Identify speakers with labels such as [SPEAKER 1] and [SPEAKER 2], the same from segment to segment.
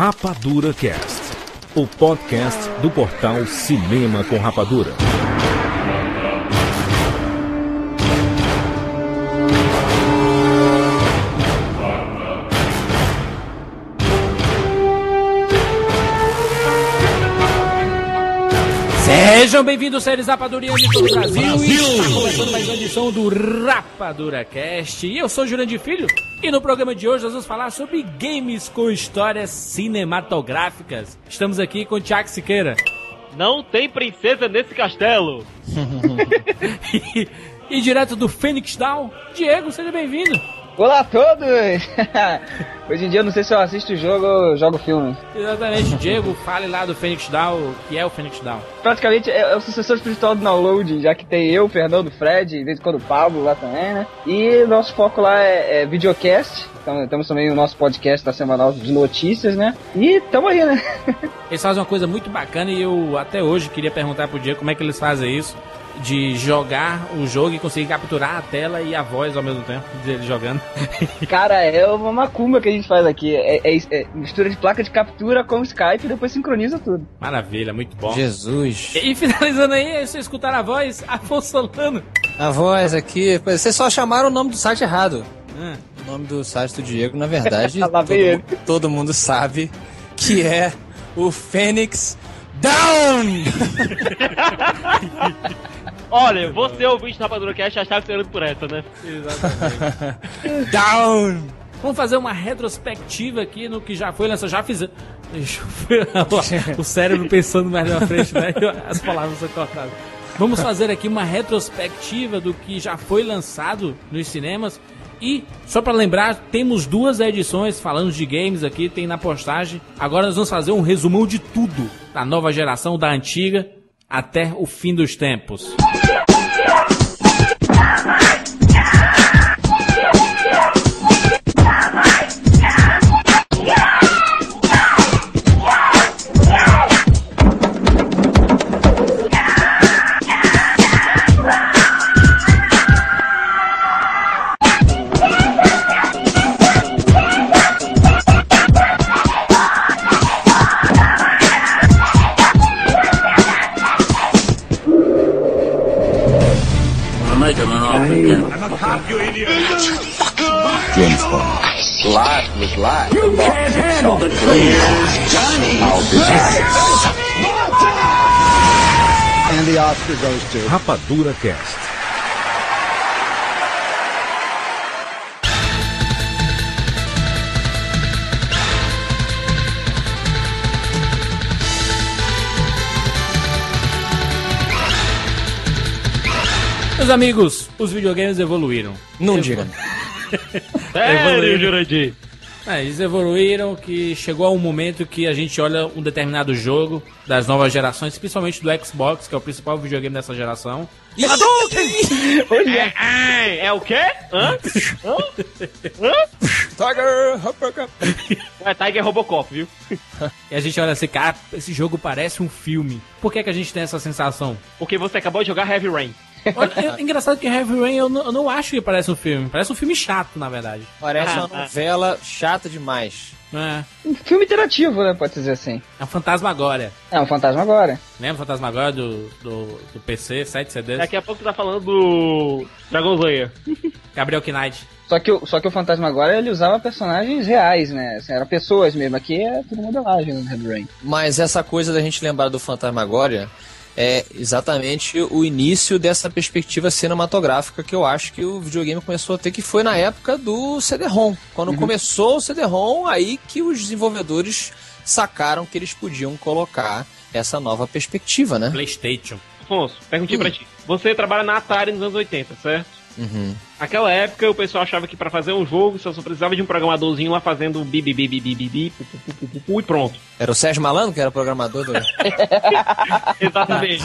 [SPEAKER 1] Rapadura Cast, o podcast do portal Cinema com Rapadura.
[SPEAKER 2] Sejam bem-vindos, séries rapadurianos de todo o Brasil. Brasil. E está começando mais uma edição do Rapadura Cast. E eu sou Jurandir Filho. E no programa de hoje nós vamos falar sobre games com histórias cinematográficas. Estamos aqui com o Tiago Siqueira.
[SPEAKER 3] Não tem princesa nesse castelo.
[SPEAKER 2] e, e direto do Phoenix Down, Diego, seja bem-vindo.
[SPEAKER 4] Olá a todos! Hoje em dia eu não sei se eu assisto o jogo ou jogo filme.
[SPEAKER 2] Exatamente, Diego, fale lá do Phoenix Down, o que é o Phoenix Down.
[SPEAKER 4] Praticamente é, é o sucessor espiritual do Download, já que tem eu, Fernando, Fred, de vez em quando o Pablo lá também, né? E nosso foco lá é, é videocast, então, temos também o nosso podcast da semanal de notícias, né? E tamo aí, né?
[SPEAKER 2] Eles fazem uma coisa muito bacana e eu até hoje queria perguntar pro Diego como é que eles fazem isso de jogar o jogo e conseguir capturar a tela e a voz ao mesmo tempo dele jogando.
[SPEAKER 4] Cara, é uma macumba que a gente faz aqui. É, é, é, mistura de placa de captura com Skype e depois sincroniza tudo.
[SPEAKER 2] Maravilha, muito bom.
[SPEAKER 5] Jesus.
[SPEAKER 2] E, e finalizando aí, vocês escutaram a voz? Afonso Solano.
[SPEAKER 5] A voz aqui. Vocês só chamaram o nome do site errado. Hum. O nome do site do Diego, na verdade, todo, todo mundo sabe que é o Fênix Down!
[SPEAKER 3] Olha, você ouvinte do Rapadura Cast achava que você era por essa, né?
[SPEAKER 2] Exatamente. Down! Vamos fazer uma retrospectiva aqui no que já foi lançado. Já fiz. o cérebro pensando mais na frente, né? As palavras são cortadas. Vamos fazer aqui uma retrospectiva do que já foi lançado nos cinemas. E, só para lembrar, temos duas edições falando de games aqui, tem na postagem. Agora nós vamos fazer um resumão de tudo, da nova geração, da antiga, até o fim dos tempos.
[SPEAKER 1] Rapadura Cast.
[SPEAKER 2] Meus amigos, os videogames evoluíram.
[SPEAKER 5] Não diga.
[SPEAKER 3] Sério, Jurandir?
[SPEAKER 2] É, eles evoluíram que chegou a um momento que a gente olha um determinado jogo das novas gerações, principalmente do Xbox, que é o principal videogame dessa geração.
[SPEAKER 3] é, é, é o quê? Hã? Hã? Hã?
[SPEAKER 5] Tiger!
[SPEAKER 3] É Tiger Robocop, viu?
[SPEAKER 2] E a gente olha assim, cara, esse jogo parece um filme. Por que, que a gente tem essa sensação?
[SPEAKER 3] Porque você acabou de jogar Heavy Rain.
[SPEAKER 2] Olha, é engraçado que Heavy Rain eu não, eu não, acho que parece um filme. Parece um filme chato, na verdade.
[SPEAKER 5] Parece ah, uma novela ah. chata demais.
[SPEAKER 2] É.
[SPEAKER 4] Um filme interativo, né? Pode dizer assim.
[SPEAKER 2] É um Fantasmagória.
[SPEAKER 4] É um Fantasmagória.
[SPEAKER 2] Lembra o Fantasmagória do, do, do PC, 7 CDs?
[SPEAKER 3] Daqui a pouco tá falando do Dragon Slayer.
[SPEAKER 2] Gabriel Knight.
[SPEAKER 4] Só que, o, só que o Fantasma agora ele usava personagens reais, né? Assim, eram pessoas mesmo. Aqui é tudo modelagem no Heavy Rain.
[SPEAKER 5] Mas essa coisa da gente lembrar do Fantasmagória é exatamente o início dessa perspectiva cinematográfica que eu acho que o videogame começou a ter, que foi na época do CD-ROM. Quando uhum. começou o CD-ROM, aí que os desenvolvedores sacaram que eles podiam colocar essa nova perspectiva, né?
[SPEAKER 2] PlayStation.
[SPEAKER 3] Afonso, perguntinha hum. pra ti. Você trabalha na Atari nos anos 80, certo?
[SPEAKER 5] Uhum.
[SPEAKER 3] Naquela época o pessoal achava que para fazer um jogo só, só precisava de um programadorzinho lá fazendo bi bi bi bi bi bi bi e pronto.
[SPEAKER 5] Era o Sérgio Malandro que era o programador do.
[SPEAKER 3] exatamente.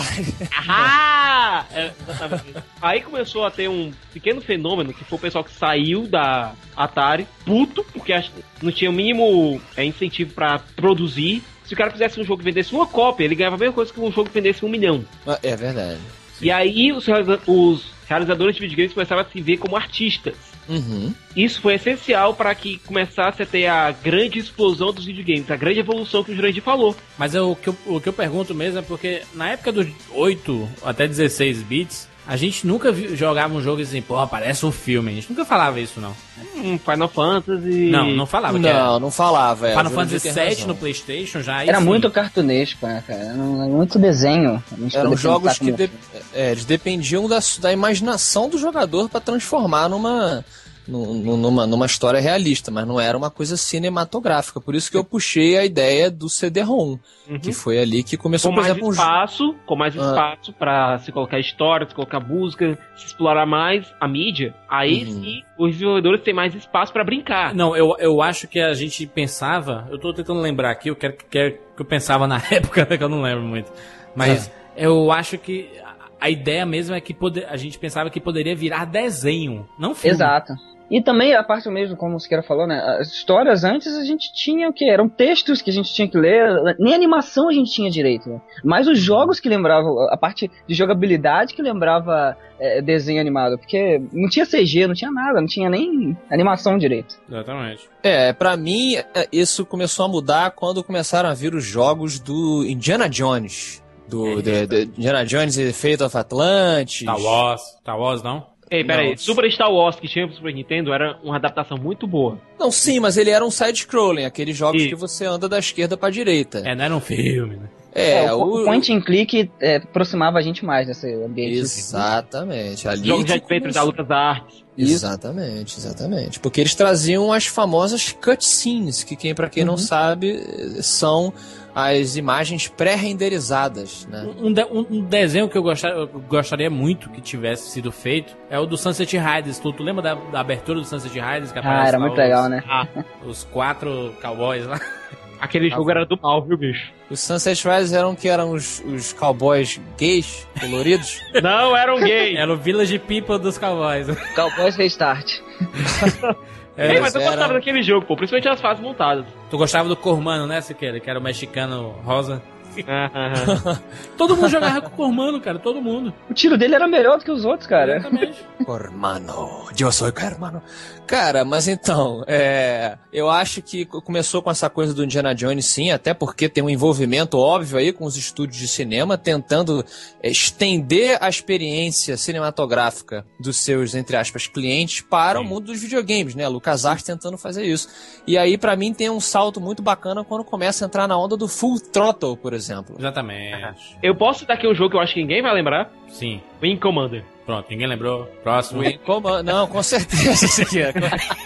[SPEAKER 3] ah, é, exatamente. Aí começou a ter um pequeno fenômeno que foi o pessoal que saiu da Atari puto porque não tinha o mínimo é, incentivo para produzir. Se o cara fizesse um jogo que vendesse uma cópia, ele ganhava a mesma coisa que um jogo que vendesse um milhão.
[SPEAKER 5] É verdade.
[SPEAKER 3] E aí os, os realizadores de videogames começavam a se ver como artistas.
[SPEAKER 5] Uhum.
[SPEAKER 3] Isso foi essencial para que começasse a ter a grande explosão dos videogames, a grande evolução que o Jurandir falou.
[SPEAKER 2] Mas eu, o, que eu, o que eu pergunto mesmo é porque na época dos 8 até 16 bits, a gente nunca viu, jogava um jogo assim, porra, parece um filme. A gente nunca falava isso, não.
[SPEAKER 3] Hum, Final Fantasy.
[SPEAKER 2] Não, não falava. que era-
[SPEAKER 5] Não, não falava. É,
[SPEAKER 2] Final Fantasy VII no Playstation já.
[SPEAKER 4] Era
[SPEAKER 2] sim.
[SPEAKER 4] muito cartunesco, né, cara? Era muito desenho.
[SPEAKER 5] Eram jogos que de- é, eles dependiam da, da imaginação do jogador para transformar numa, nu- nu- numa, numa história realista, mas não era uma coisa cinematográfica. Por isso que eu puxei a ideia do CD-ROM,
[SPEAKER 3] Uhum.
[SPEAKER 5] que foi ali que começou,
[SPEAKER 3] com
[SPEAKER 5] por
[SPEAKER 3] mais
[SPEAKER 5] exemplo, um
[SPEAKER 3] espaço, com mais
[SPEAKER 5] Ah.
[SPEAKER 3] espaço pra se colocar história, se colocar música, se explorar mais a mídia, aí
[SPEAKER 5] Uhum.
[SPEAKER 3] sim os desenvolvedores têm mais espaço pra brincar.
[SPEAKER 2] Não, eu, eu acho que a gente pensava. Eu tô tentando lembrar aqui, eu quero, quero que eu pensava na época, né, que eu não lembro muito. Mas eu acho que a- a ideia mesmo é que poder, a gente pensava que poderia virar desenho, não filme.
[SPEAKER 4] Exato. E também a parte mesmo, como o Siqueira falou, né? As histórias antes a gente tinha o que? Eram textos que a gente tinha que ler, nem animação a gente tinha direito. Né? Mas os jogos que lembravam, a parte de jogabilidade que lembrava é, desenho animado. Porque não tinha CG, não tinha nada, não tinha nem animação direito.
[SPEAKER 2] Exatamente.
[SPEAKER 5] É, pra mim, é, isso começou a mudar quando começaram a vir os jogos do Indiana Jones. Do de- de Indiana Jones e Fate of Atlantis.
[SPEAKER 2] Star Wars. Star Wars, não?
[SPEAKER 3] Ei, peraí. Super Star Wars que tinha pro Super Nintendo era uma adaptação muito boa.
[SPEAKER 5] Não, sim, mas ele era um side-scrolling, aqueles jogos
[SPEAKER 3] Isso.
[SPEAKER 5] que você anda da esquerda pra direita.
[SPEAKER 2] É, não era um filme, né?
[SPEAKER 5] É,
[SPEAKER 4] o,
[SPEAKER 5] o,
[SPEAKER 4] o point and click é, aproximava a gente mais desse ambiente.
[SPEAKER 5] Exatamente. Ali
[SPEAKER 3] Jogos de adventure da. Lucas.
[SPEAKER 5] Exatamente, exatamente. Porque eles traziam as famosas cutscenes, que quem para quem não sabe são as imagens pré-renderizadas, né?
[SPEAKER 2] Um, de- um- um desenho que eu, gostar- eu gostaria muito que tivesse sido feito é o do Sunset Riders. Tu, tu lembra da, da abertura do Sunset Riders? Que
[SPEAKER 4] Ah, era muito
[SPEAKER 2] os-
[SPEAKER 4] legal, né?
[SPEAKER 3] Ah,
[SPEAKER 2] Os quatro cowboys lá.
[SPEAKER 3] aquele jogo era do mal, viu, bicho?
[SPEAKER 5] Os Sunset Riders eram que eram os, os cowboys gays, coloridos.
[SPEAKER 3] Não, era um gay.
[SPEAKER 2] Era o Village People dos cowboys.
[SPEAKER 4] Cowboys Restart.
[SPEAKER 3] Ei, mas eu
[SPEAKER 5] era-
[SPEAKER 3] gostava daquele jogo, pô, principalmente as fases montadas.
[SPEAKER 2] Tu gostava do Cormano, né, Siqueira? Que era o mexicano rosa. Todo mundo jogava com o Cormano, cara. Todo mundo.
[SPEAKER 4] O tiro dele era melhor do que os outros, cara.
[SPEAKER 2] Exatamente.
[SPEAKER 5] Hermano, eu sou hermano. Cara, mas então, é, eu acho que co- começou com essa coisa do Indiana Jones, sim, até porque tem um envolvimento óbvio aí com os estúdios de cinema, tentando é, estender a experiência cinematográfica dos seus, entre aspas, clientes para o mundo dos videogames, né? LucasArts tentando fazer isso. E aí, pra mim, tem um salto muito bacana quando começa a entrar na onda do Full Throttle, por exemplo.
[SPEAKER 2] Exatamente.
[SPEAKER 3] eu posso citar aqui um jogo que eu acho que ninguém vai lembrar:
[SPEAKER 2] Sim.
[SPEAKER 3] Wing Commander.
[SPEAKER 2] Pronto, ninguém lembrou. Próximo.
[SPEAKER 5] O In Command- não, com certeza, isso aqui. é.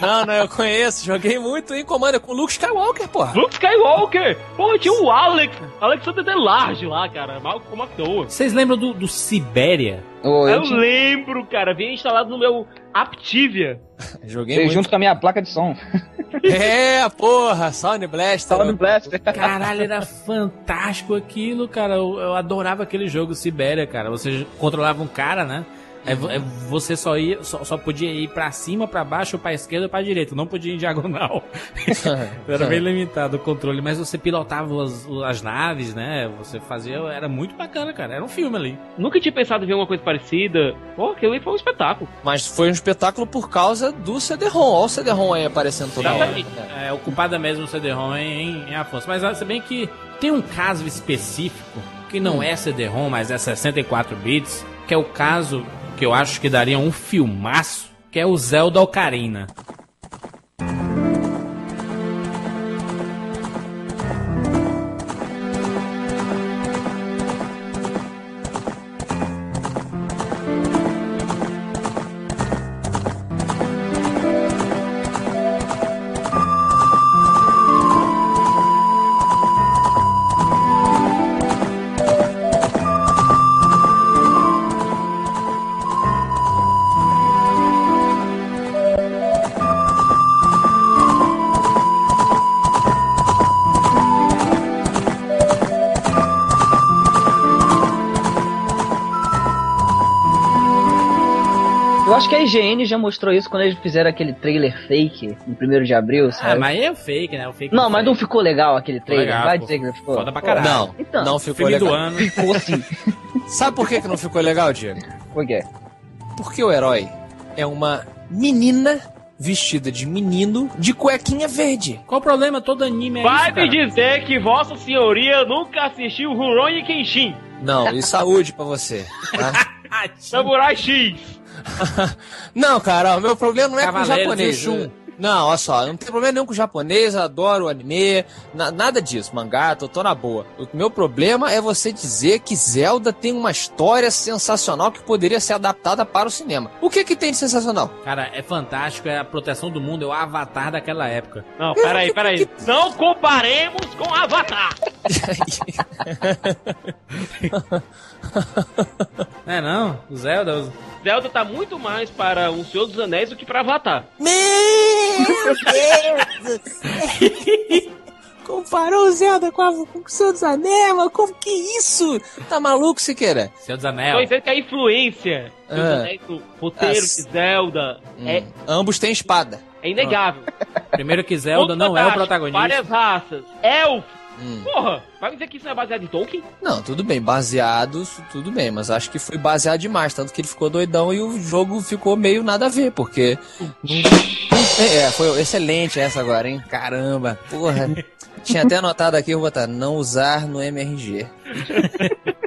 [SPEAKER 5] Não, não, eu conheço, joguei muito em Commander com o Luke Skywalker, porra.
[SPEAKER 3] Luke Skywalker! Porra, tinha o Alex, Alexander Delarge lá, cara, mal como McDowell.
[SPEAKER 2] Vocês lembram do, do Sibéria?
[SPEAKER 4] Ô, eu
[SPEAKER 3] Eu
[SPEAKER 4] tinha-
[SPEAKER 3] lembro, cara, vinha instalado no meu Aptivia.
[SPEAKER 5] Joguei
[SPEAKER 4] veio
[SPEAKER 5] muito.
[SPEAKER 4] junto com a minha placa de som.
[SPEAKER 5] É, porra, Sound Blaster.
[SPEAKER 4] Tava no Blaster.
[SPEAKER 2] Caralho, era fantástico aquilo, cara. Eu, eu adorava aquele jogo Sibéria, cara. Você controlava um cara, né? É, é, você só ia, só, só podia ir pra cima, pra baixo, pra esquerda ou pra direita. Não podia ir em diagonal. era bem limitado o controle, mas você pilotava as, as naves, né? Você fazia. Era muito bacana, cara. Era um filme ali.
[SPEAKER 3] Nunca tinha pensado em ver uma coisa parecida. Pô, aquilo aí foi um espetáculo.
[SPEAKER 5] Mas foi um espetáculo por causa do CD-ROM. Olha o CD-ROM aí aparecendo toda hora.
[SPEAKER 3] Exatamente.
[SPEAKER 2] É, ocupada mesmo o CD-ROM em, em Afonso. Mas ah, se bem que tem um caso específico que não é CD-ROM, mas é 64 bits, que é o caso que eu acho que daria um filmaço, que é o Zelda Ocarina.
[SPEAKER 4] Acho que a IGN já mostrou isso quando eles fizeram aquele trailer fake no 1 de abril,
[SPEAKER 2] Ah,
[SPEAKER 4] sabe?
[SPEAKER 2] mas é o fake, né? O fake
[SPEAKER 4] Não, mas
[SPEAKER 2] fake.
[SPEAKER 4] não ficou legal aquele trailer.
[SPEAKER 2] legal,
[SPEAKER 4] Vai
[SPEAKER 2] pô.
[SPEAKER 4] dizer que não ficou.
[SPEAKER 2] Foda pra caralho.
[SPEAKER 5] Não,
[SPEAKER 4] Então,
[SPEAKER 5] não ficou
[SPEAKER 2] Filme do
[SPEAKER 5] legal.
[SPEAKER 2] ano.
[SPEAKER 4] Ficou assim.
[SPEAKER 5] Sabe por que, que não ficou legal, Diego?
[SPEAKER 4] Por quê?
[SPEAKER 5] Porque o herói é uma menina vestida de menino de cuequinha verde.
[SPEAKER 2] Qual o problema? Todo anime é
[SPEAKER 3] Vai
[SPEAKER 2] isso,
[SPEAKER 3] me dizer que Vossa Senhoria nunca assistiu Rurouni Kenshin,
[SPEAKER 5] Não, e saúde pra você. tá?
[SPEAKER 3] Samurai X.
[SPEAKER 5] Não, cara, o meu problema não é com o
[SPEAKER 2] Cavaleiro
[SPEAKER 5] japonês.
[SPEAKER 2] Shun.
[SPEAKER 5] Não, olha só, não tem problema nenhum com o japonês, adoro o anime, na- nada disso, mangá, tô, tô na boa. O meu problema é você dizer que Zelda tem uma história sensacional que poderia ser adaptada para o cinema. O que que tem de sensacional?
[SPEAKER 2] Cara, é fantástico, é a proteção do mundo, é o avatar daquela época.
[SPEAKER 3] Não, peraí, peraí. Não comparemos com Avatar.
[SPEAKER 2] É não? O Zelda.
[SPEAKER 3] Zelda tá muito mais para um Senhor dos Anéis do que para Avatar.
[SPEAKER 5] Meu Deus do céu! Comparou o Zelda com, a, com o Senhor dos Anéis, como que isso? Tá maluco, Siqueira?
[SPEAKER 2] Senhor dos
[SPEAKER 3] Tô
[SPEAKER 2] Anéis.
[SPEAKER 3] dizendo que a influência dos
[SPEAKER 5] Ah.
[SPEAKER 3] Anéis no roteiro
[SPEAKER 5] Ah,
[SPEAKER 3] de Zelda é,
[SPEAKER 5] Hum. Ambos têm espada.
[SPEAKER 3] é inegável.
[SPEAKER 2] Primeiro que Zelda não é o protagonista.
[SPEAKER 3] Várias raças. Elfo.
[SPEAKER 5] Hum.
[SPEAKER 3] Porra, vai me dizer que isso não é baseado em Tolkien?
[SPEAKER 5] Não, tudo bem, baseado, tudo bem, mas acho que foi baseado demais, tanto que ele ficou doidão e o jogo ficou meio nada a ver, porque. É, foi excelente essa agora, hein? Caramba, porra. Tinha até anotado aqui, vou botar, não usar no MRG.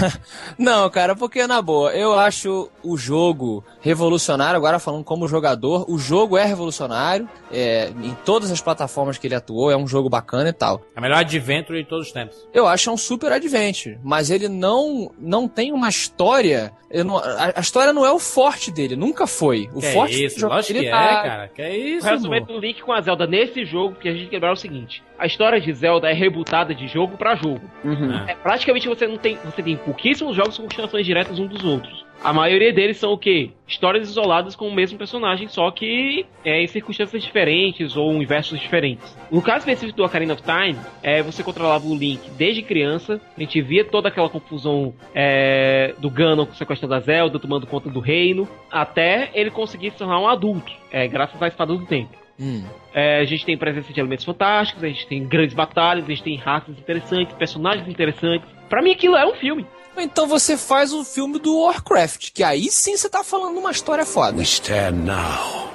[SPEAKER 5] Não, cara, porque na boa, eu acho o jogo revolucionário, agora falando como jogador, o jogo é revolucionário, é, em todas as plataformas que ele atuou, é um jogo bacana e tal.
[SPEAKER 2] É o melhor adventure de todos os tempos.
[SPEAKER 5] Eu acho um super adventure, mas ele não não tem uma história. eu não- a, a história não é o forte dele, nunca foi. O
[SPEAKER 2] que
[SPEAKER 5] forte
[SPEAKER 2] é isso?
[SPEAKER 5] do
[SPEAKER 2] Lógico que é,
[SPEAKER 5] jogabilidade.
[SPEAKER 2] cara. Que é
[SPEAKER 3] O
[SPEAKER 2] isso,
[SPEAKER 3] resumento
[SPEAKER 2] amor.
[SPEAKER 3] do link com a Zelda nesse jogo, que a gente quebrar é o seguinte: a história de Zelda é rebutada de jogo pra jogo.
[SPEAKER 4] Uhum.
[SPEAKER 3] É, praticamente você não tem. Você tem pouquíssimos jogos com continuações diretas um dos outros. A maioria deles são o quê? Histórias isoladas com o mesmo personagem, só que é, em circunstâncias diferentes ou universos diferentes. No caso específico do Ocarina of Time, é, você controlava o Link desde criança, a gente via toda aquela confusão é, do Ganon sequestrando a Zelda, tomando conta do reino, até ele conseguir se tornar um adulto, é, graças à Espada do Tempo.
[SPEAKER 5] Hum.
[SPEAKER 3] É, a gente tem presença de elementos fantásticos, a gente tem grandes batalhas, a gente tem raças interessantes, personagens interessantes. Pra mim aquilo é um filme.
[SPEAKER 5] Então você faz o filme do Warcraft, que aí sim você tá falando uma história foda.
[SPEAKER 6] We stand now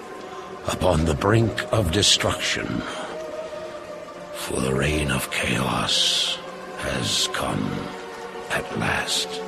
[SPEAKER 6] upon the brink of destruction. For the reign of chaos has come at last.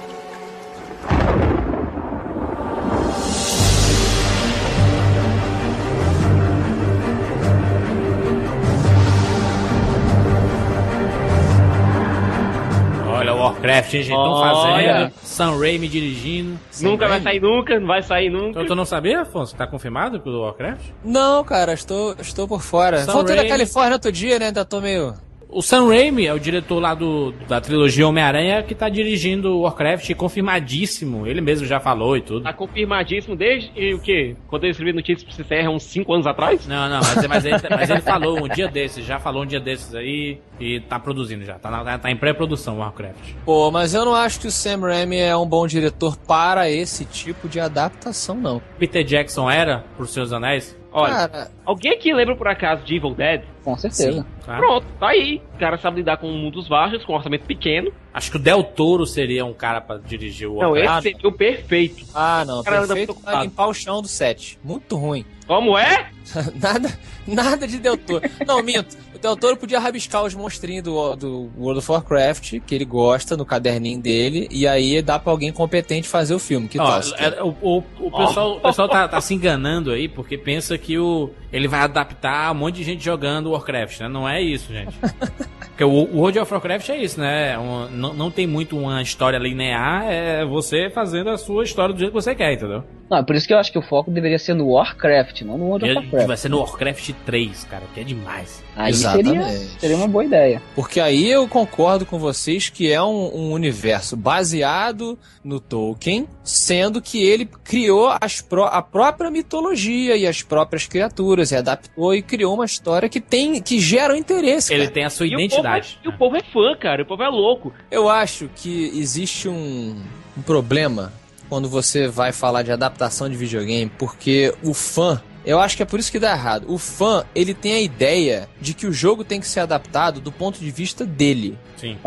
[SPEAKER 2] Warcraft, hein, gente? Estão fazendo. Sam Raimi dirigindo.
[SPEAKER 3] nunca vai sair nunca, não vai sair nunca.
[SPEAKER 2] Então, tu não sabia, Afonso? Tá confirmado pelo Warcraft?
[SPEAKER 5] Não, cara, estou, estou por fora.
[SPEAKER 2] Sam
[SPEAKER 5] Voltei da
[SPEAKER 2] Raimi.
[SPEAKER 5] Califórnia outro dia, né? Ainda tô meio.
[SPEAKER 2] O Sam Raimi é o diretor lá do, da trilogia Homem-Aranha que tá dirigindo o Warcraft, confirmadíssimo. Ele mesmo já falou e tudo.
[SPEAKER 3] Tá confirmadíssimo desde o quê? Quando eu escrevi notícias pra CCR há uns 5 anos atrás?
[SPEAKER 2] Não, não, mas, mas, ele, mas ele falou um dia desses, já falou um dia desses aí e tá produzindo já. Tá, na- tá em pré-produção o Warcraft.
[SPEAKER 5] Pô, mas eu não acho que o Sam Raimi é um bom diretor para esse tipo de adaptação, não.
[SPEAKER 2] Peter Jackson era, por Seus Anéis?
[SPEAKER 3] Olha,
[SPEAKER 5] Cara,
[SPEAKER 3] alguém aqui lembra por acaso de Evil Dead?
[SPEAKER 4] Com certeza.
[SPEAKER 2] Tá?
[SPEAKER 3] Pronto, tá aí. O cara sabe lidar com mundos vastos, com um orçamento pequeno.
[SPEAKER 2] Acho que o Del Toro seria um cara pra dirigir o
[SPEAKER 3] Não, esse seria o perfeito.
[SPEAKER 5] ah, não,
[SPEAKER 3] Cara, anda
[SPEAKER 5] perfeito
[SPEAKER 3] muito
[SPEAKER 5] pra limpar o chão do set. Muito ruim.
[SPEAKER 3] Como é?
[SPEAKER 5] nada, nada de Del Toro. Não, minto. O Del Toro podia rabiscar os monstrinhos do, do World of Warcraft, que ele gosta, no caderninho dele, e aí dá pra alguém competente fazer o filme. Que
[SPEAKER 2] Ó, é, o, o- o pessoal, o pessoal tá, tá se enganando aí porque pensa que o, ele vai adaptar um monte de gente jogando Warcraft, né? Não é isso, gente. Porque o, o World of Warcraft é isso, né? Um- não, não tem muito uma história linear, é você fazendo a sua história do jeito que você quer, entendeu?
[SPEAKER 4] Não, é por isso que eu acho que o foco deveria ser no Warcraft, não no World of Warcraft.
[SPEAKER 2] vai ser no Warcraft 3, cara, que é demais.
[SPEAKER 4] Aí seria,
[SPEAKER 5] Exatamente.
[SPEAKER 4] seria uma boa ideia.
[SPEAKER 5] Porque aí eu concordo com vocês que é um, um universo baseado no Tolkien, sendo que ele criou as pró- a própria mitologia e as próprias criaturas, e adaptou e criou uma história que tem que gera um interesse.
[SPEAKER 2] Ele
[SPEAKER 5] cara.
[SPEAKER 2] tem a sua
[SPEAKER 3] E o, povo é,
[SPEAKER 2] identidade.
[SPEAKER 3] e o povo é fã, cara. O povo é louco.
[SPEAKER 5] Eu acho que existe um, um problema quando você vai falar de adaptação de videogame, porque o fã Eu acho que é por isso que dá errado. O fã, ele tem a ideia de que o jogo tem que ser adaptado do ponto de vista dele.
[SPEAKER 2] Sim.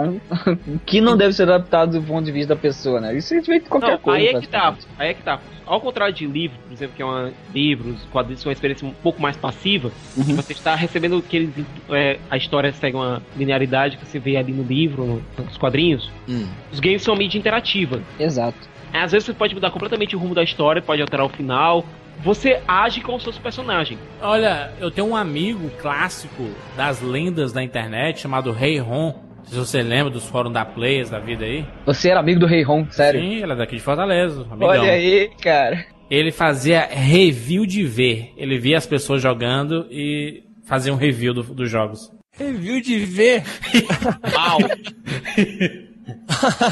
[SPEAKER 4] que não deve ser adaptado do ponto de vista da pessoa, né? Isso é feito de qualquer
[SPEAKER 3] Não,
[SPEAKER 4] coisa.
[SPEAKER 3] aí é que tá. Aí é que tá. Ao contrário de livro, por exemplo, que é uma livros, quadrinhos são uma experiência um pouco mais passiva,
[SPEAKER 4] Uhum.
[SPEAKER 3] que você está recebendo aqueles é, a história segue uma linearidade que você vê ali no livro, no- nos quadrinhos.
[SPEAKER 5] Hum.
[SPEAKER 3] Os games são mídia interativa.
[SPEAKER 4] Exato.
[SPEAKER 3] Às vezes você pode mudar completamente o rumo da história, pode alterar o final. Você age com os seus personagens.
[SPEAKER 2] Olha, eu tenho um amigo clássico das lendas da internet chamado Rei Ron. Se você lembra dos fóruns da Players da vida aí.
[SPEAKER 4] Você era amigo do Rei Ron, sério?
[SPEAKER 2] Sim, ele é daqui de Fortaleza, amigão.
[SPEAKER 4] Olha aí, cara.
[SPEAKER 2] Ele fazia review de ver. Ele via as pessoas jogando e fazia um review do- dos jogos.
[SPEAKER 5] Review de ver.
[SPEAKER 3] Uau!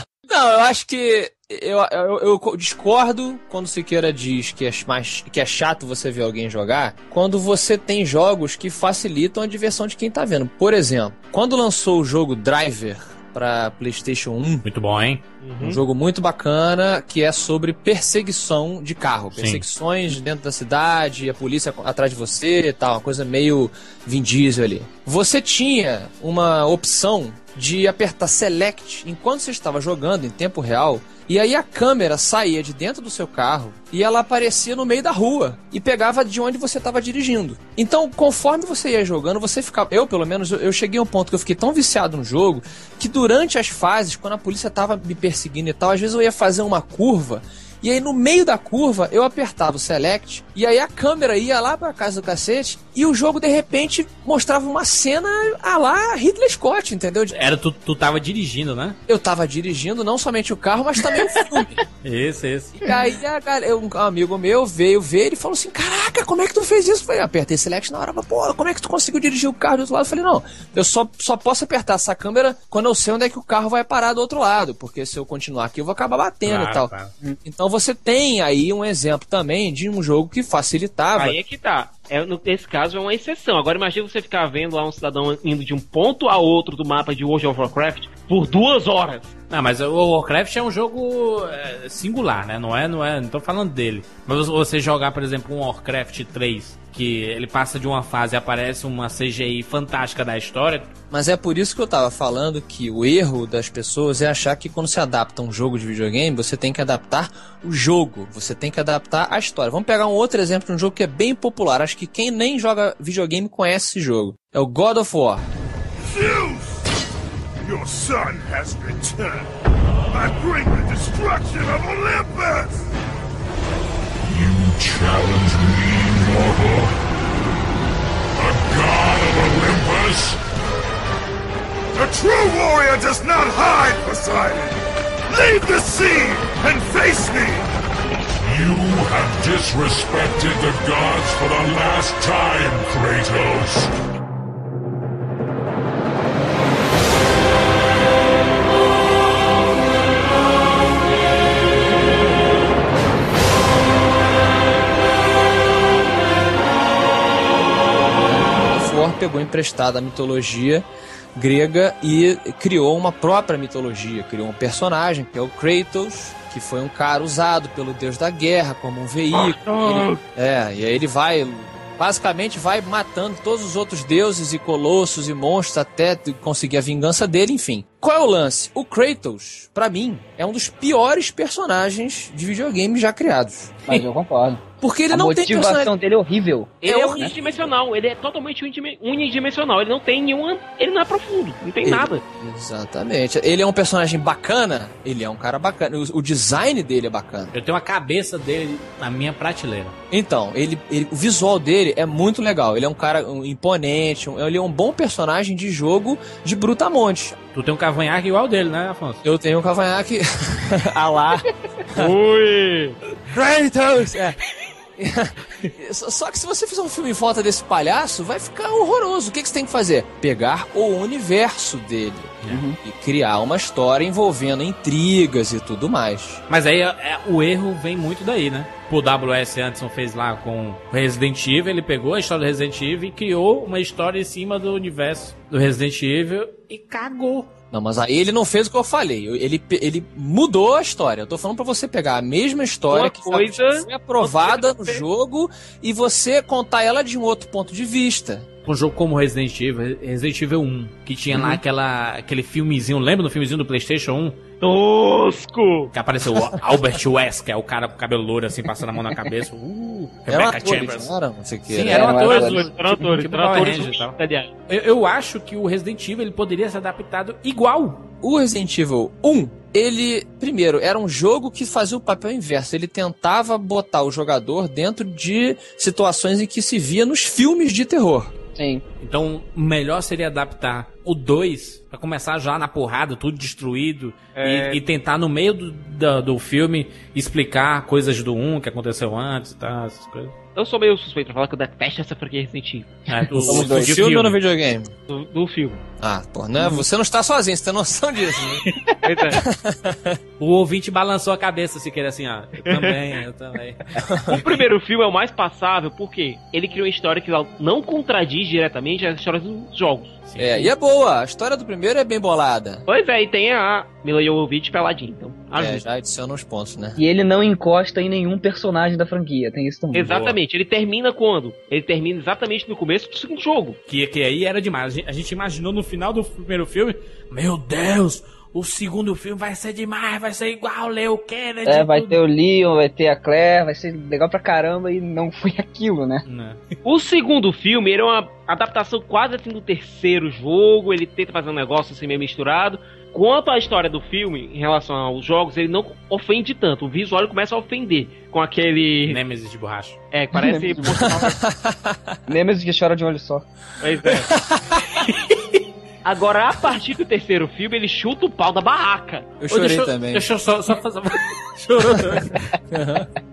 [SPEAKER 5] Não, eu acho que eu, eu, eu discordo quando o Siqueira diz que é, mais, que é chato você ver alguém jogar, quando você tem jogos que facilitam a diversão de quem tá vendo. Por exemplo, quando lançou o jogo Driver pra PlayStation 1,
[SPEAKER 2] Muito bom, hein?
[SPEAKER 5] Um jogo muito bacana que é sobre perseguição de carro.
[SPEAKER 2] Sim.
[SPEAKER 5] Perseguições dentro da cidade, a polícia atrás de você e tal, uma coisa meio Vin Diesel ali. Você tinha uma opção de apertar Select enquanto você estava jogando em tempo real. E aí a câmera saía de dentro do seu carro e ela aparecia no meio da rua e pegava de onde você estava dirigindo. Então, conforme você ia jogando, você ficava. Eu, pelo menos, eu cheguei a um ponto que eu fiquei tão viciado no jogo que durante as fases, quando a polícia tava me perseguindo e tal, às vezes eu ia fazer uma curva. E aí, no meio da curva, eu apertava o select, e aí a câmera ia lá pra casa do cacete, e o jogo, de repente, mostrava uma cena a lá Ridley Scott, entendeu?
[SPEAKER 2] Era tu, tu tava dirigindo, né?
[SPEAKER 5] Eu tava dirigindo não somente o carro, mas também o filme.
[SPEAKER 2] Esse, esse.
[SPEAKER 5] E aí a um amigo meu veio ver e falou assim: Caraca, como é que tu fez isso? Eu falei, apertei select na hora, mas, pô, como é que tu conseguiu dirigir o carro do outro lado? Eu falei, não, eu só, só posso apertar essa câmera quando eu sei onde é que o carro vai parar do outro lado, porque se eu continuar aqui eu vou acabar batendo e tal.
[SPEAKER 2] claro.
[SPEAKER 5] Então você tem aí um exemplo também de um jogo que facilitava.
[SPEAKER 3] Aí é que tá. É, nesse caso é uma exceção. Agora imagina você ficar vendo lá um cidadão indo de um ponto a outro do mapa de World of Warcraft por duas horas.
[SPEAKER 2] Não, mas o Warcraft é um jogo é, singular, né? Não é, não é, não tô falando dele. Mas você jogar, por exemplo, um Warcraft 3, que ele passa de uma fase e aparece uma CGI fantástica da história,
[SPEAKER 5] Mas é por isso que eu tava falando que o erro das pessoas é achar que quando se adapta um jogo de videogame, você tem que adaptar o jogo, você tem que adaptar a história. Vamos pegar um outro exemplo de um jogo que é bem popular, acho que quem nem joga videogame conhece esse jogo. É o God of War.
[SPEAKER 7] Your son has returned. I bring the destruction of Olympus! You challenge me, mortal? The god of Olympus? A true warrior does not hide, Poseidon! Leave the scene and face me! You have disrespected the gods for the last time, Kratos!
[SPEAKER 5] Pegou emprestada a mitologia grega e criou uma própria mitologia. Criou um personagem que é o Kratos, que foi um cara usado pelo deus da guerra como um veículo. Ele- é, e aí ele vai. Basicamente vai matando todos os outros deuses e colossos e monstros até conseguir a vingança dele, enfim. Qual é o lance? O Kratos, pra mim, é um dos piores personagens de videogame já criados.
[SPEAKER 4] Mas eu concordo.
[SPEAKER 5] Porque ele
[SPEAKER 4] a
[SPEAKER 5] não tem
[SPEAKER 4] motivação
[SPEAKER 5] personagem.
[SPEAKER 4] dele é horrível.
[SPEAKER 3] Ele
[SPEAKER 5] É
[SPEAKER 3] é, unidimensional, ele é totalmente unidime- unidimensional, ele não tem nenhuma. Ele não é profundo, não tem
[SPEAKER 5] Ele-
[SPEAKER 3] nada.
[SPEAKER 5] Exatamente. Ele é um personagem bacana, ele é um cara bacana. O, o design dele é bacana.
[SPEAKER 2] eu tenho a cabeça dele na minha prateleira.
[SPEAKER 5] Então, ele, ele- o visual dele é muito legal. Ele é um cara imponente, ele é um bom personagem de jogo de Brutamonte.
[SPEAKER 2] Tu tem um cavanhaque igual dele, né, Afonso?
[SPEAKER 5] Eu tenho um cavanhaque. ah lá.
[SPEAKER 3] Ui!
[SPEAKER 5] Kratos! É. Só que se você fizer um filme em volta desse palhaço, vai ficar horroroso. O que, que você tem que fazer? Pegar o universo dele e criar uma história envolvendo intrigas e tudo mais.
[SPEAKER 2] Mas aí é- é- o erro vem muito daí, né? O W.S. Anderson fez lá com Resident Evil, ele pegou a história do Resident Evil e criou uma história em cima do universo do Resident Evil e cagou.
[SPEAKER 5] Não, mas aí ele não fez o que eu falei. Ele, ele mudou a história. Eu tô falando pra você pegar a mesma história
[SPEAKER 3] Uma
[SPEAKER 5] que
[SPEAKER 3] coisa-
[SPEAKER 5] foi aprovada no jogo e você contar ela de um outro ponto de vista.
[SPEAKER 2] Um jogo como Resident Evil, Resident Evil 1, que tinha lá aquela, aquele filmezinho, lembra do filmezinho do PlayStation 1?
[SPEAKER 3] Tosco!
[SPEAKER 2] Que apareceu o Albert West, que é o cara com cabelo louro assim, passando a mão na cabeça. Uh,
[SPEAKER 5] Era
[SPEAKER 2] Rebecca Chambers.
[SPEAKER 5] não era? Não sei o que.
[SPEAKER 2] Sim,
[SPEAKER 5] era.
[SPEAKER 2] eram
[SPEAKER 4] Era,
[SPEAKER 2] atores.
[SPEAKER 4] era,
[SPEAKER 3] Eram atores,
[SPEAKER 2] tipo. Eu, eu acho que o Resident Evil ele poderia ser adaptado igual.
[SPEAKER 5] O Resident Evil 1, ele, primeiro, era um jogo que fazia o papel inverso. Ele tentava botar o jogador dentro de situações em que se via nos filmes de terror.
[SPEAKER 4] Sim.
[SPEAKER 2] Então, o melhor seria adaptar o 2 pra começar já na porrada, tudo destruído,
[SPEAKER 3] É.
[SPEAKER 2] e, e tentar no meio do, da- do filme explicar coisas do 1 que aconteceu antes e tal, essas coisas.
[SPEAKER 3] Eu sou meio suspeito pra falar que eu detesto essa franquia Resident Evil.
[SPEAKER 2] É, do, do.
[SPEAKER 5] No
[SPEAKER 2] filme.
[SPEAKER 5] ou no videogame?
[SPEAKER 3] Do, do filme.
[SPEAKER 5] Ah, pô, não é- você não está sozinho, você tem noção disso, né?
[SPEAKER 3] É.
[SPEAKER 2] O ouvinte balançou a cabeça se querer assim, ó. Eu também, eu também.
[SPEAKER 3] O primeiro filme é o mais passável porque ele cria uma história que não contradiz diretamente as histórias dos jogos.
[SPEAKER 5] É, e é boa, a história do primeiro é bem bolada.
[SPEAKER 3] Pois é, e tem a Mila Jovovich peladinha, então
[SPEAKER 5] É,
[SPEAKER 3] ajuda.
[SPEAKER 5] já adiciona uns pontos, né?
[SPEAKER 4] E ele não encosta em nenhum personagem da franquia, tem isso também.
[SPEAKER 3] Exatamente, ele termina quando? Ele termina exatamente no começo do segundo jogo.
[SPEAKER 2] Que, que aí era demais. A gente, a gente imaginou no final do primeiro filme, meu Deus, o segundo filme vai ser demais, vai ser igual Leo Kennedy.
[SPEAKER 4] É, vai
[SPEAKER 2] tudo.
[SPEAKER 4] ter o Leon, vai ter a Claire, vai ser legal pra caramba e não foi aquilo, né?
[SPEAKER 2] Não.
[SPEAKER 3] O segundo filme, ele é uma adaptação quase assim do terceiro jogo, ele tenta fazer um negócio assim meio misturado. Quanto à história do filme, em relação aos jogos, ele não ofende tanto. O visual começa a ofender com aquele.
[SPEAKER 2] Nemesis de borracha.
[SPEAKER 3] É, que parece.
[SPEAKER 4] Nemesis que chora de um olho só.
[SPEAKER 3] Pois é. Agora, a partir do terceiro filme, ele chuta o pau da barraca.
[SPEAKER 5] Eu chorei
[SPEAKER 2] deixa, eu-
[SPEAKER 5] também.
[SPEAKER 2] Deixa eu só, só fazer. Chorou também.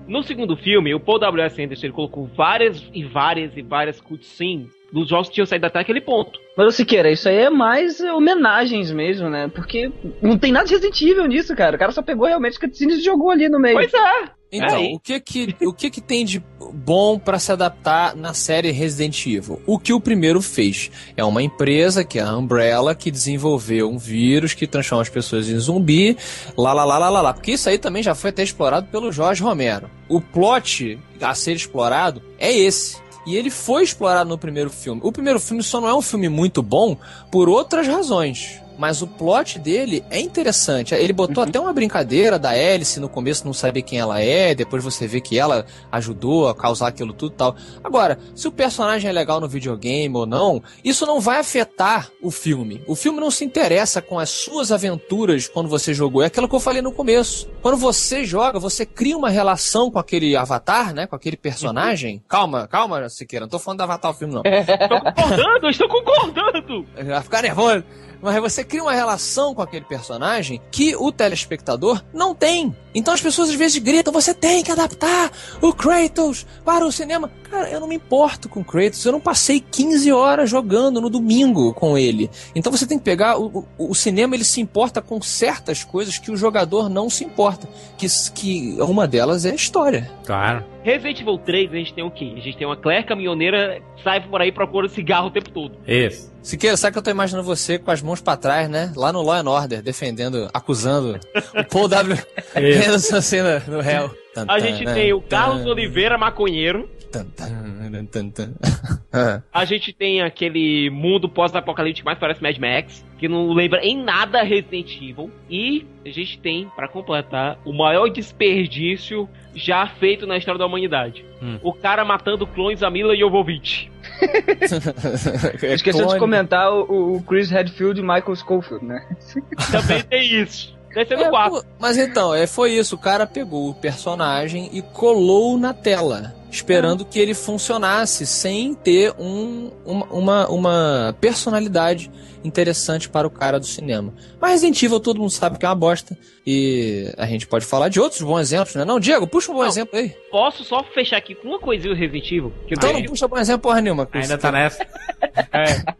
[SPEAKER 3] No segundo filme, o Paul W.S. Anderson ele colocou várias e várias e várias cutscenes dos jogos que tinham saído até aquele ponto.
[SPEAKER 4] Mas, ô Siqueira, isso aí é mais é, homenagens mesmo, né? Porque não tem nada de Resident Evil nisso, cara. O cara só pegou realmente cutscenes e jogou ali no meio.
[SPEAKER 3] Pois é.
[SPEAKER 5] Então,
[SPEAKER 3] Aí.
[SPEAKER 5] o que que, o que que tem de bom pra se adaptar na série Resident Evil? O que o primeiro fez? É uma empresa, que é a Umbrella, que desenvolveu um vírus que transforma as pessoas em zumbi, lá, lá, lá, lá, lá, lá. Porque isso aí também já foi até explorado pelo Jorge Romero. O plot a ser explorado é esse. E ele foi explorado no primeiro filme. O primeiro filme só não é um filme muito bom por outras razões. Mas o plot dele é interessante. Ele botou até uma brincadeira da Alice no começo, não saber quem ela é, depois você vê que ela ajudou a causar aquilo tudo e tal. Agora, se o personagem é legal no videogame ou não, isso não vai afetar o filme. O filme não se interessa com as suas aventuras quando você jogou. É aquilo que eu falei no começo. Quando você joga, você cria uma relação com aquele avatar, né? Com aquele personagem. Calma, calma, Siqueira. Não tô falando do avatar o filme, não.
[SPEAKER 3] Estou concordando, eu estou concordando.
[SPEAKER 5] Vai ficar nervoso. Mas você cria uma relação com aquele personagem que o telespectador não tem. Então as pessoas às vezes gritam: você tem que adaptar o Kratos para o cinema. Cara, eu não me importo com o Kratos. Eu não passei 15 horas jogando no domingo com ele. Então você tem que pegar. O, o, o cinema ele se importa com certas coisas que o jogador não se importa. Que, que uma delas é a história.
[SPEAKER 2] Claro.
[SPEAKER 3] Resident Evil 3, a gente tem o quê? A gente tem uma Claire caminhoneira que sai por aí procurando cigarro o tempo todo.
[SPEAKER 2] Isso.
[SPEAKER 5] Siqueira, sabe que eu tô imaginando você com as mãos pra trás, né? Lá no Law and Order, defendendo, acusando o Paul W. Anderson assim no, no réu.
[SPEAKER 3] A gente tem o Carlos Oliveira, maconheiro. A gente tem aquele mundo pós-apocalíptico que mais parece Mad Max, que não lembra em nada Resident Evil. E a gente tem, pra completar, o maior desperdício já feito na história da humanidade.
[SPEAKER 2] Hum.
[SPEAKER 3] O cara matando clones da Mila Jovovich.
[SPEAKER 4] Esqueceu de comentar o, o Chris Redfield e Michael Schofield, né?
[SPEAKER 3] Também tem isso. Deve ser no
[SPEAKER 5] É,
[SPEAKER 3] 4.
[SPEAKER 5] pô, mas então, é, foi isso. O cara pegou o personagem e colou na tela, esperando que ele funcionasse sem ter um, uma, uma, uma personalidade interessante para o cara do cinema. Mas Resident Evil todo mundo sabe que é uma bosta. E a gente pode falar de outros bons exemplos, né? Não, Diego, puxa um bom
[SPEAKER 3] Não.
[SPEAKER 5] exemplo aí.
[SPEAKER 3] Posso só fechar aqui com uma coisinha do Resident Evil? Que
[SPEAKER 5] Então
[SPEAKER 3] eu
[SPEAKER 5] não puxa bom exemplo porra nenhuma. Chris.
[SPEAKER 2] Ainda tá nessa.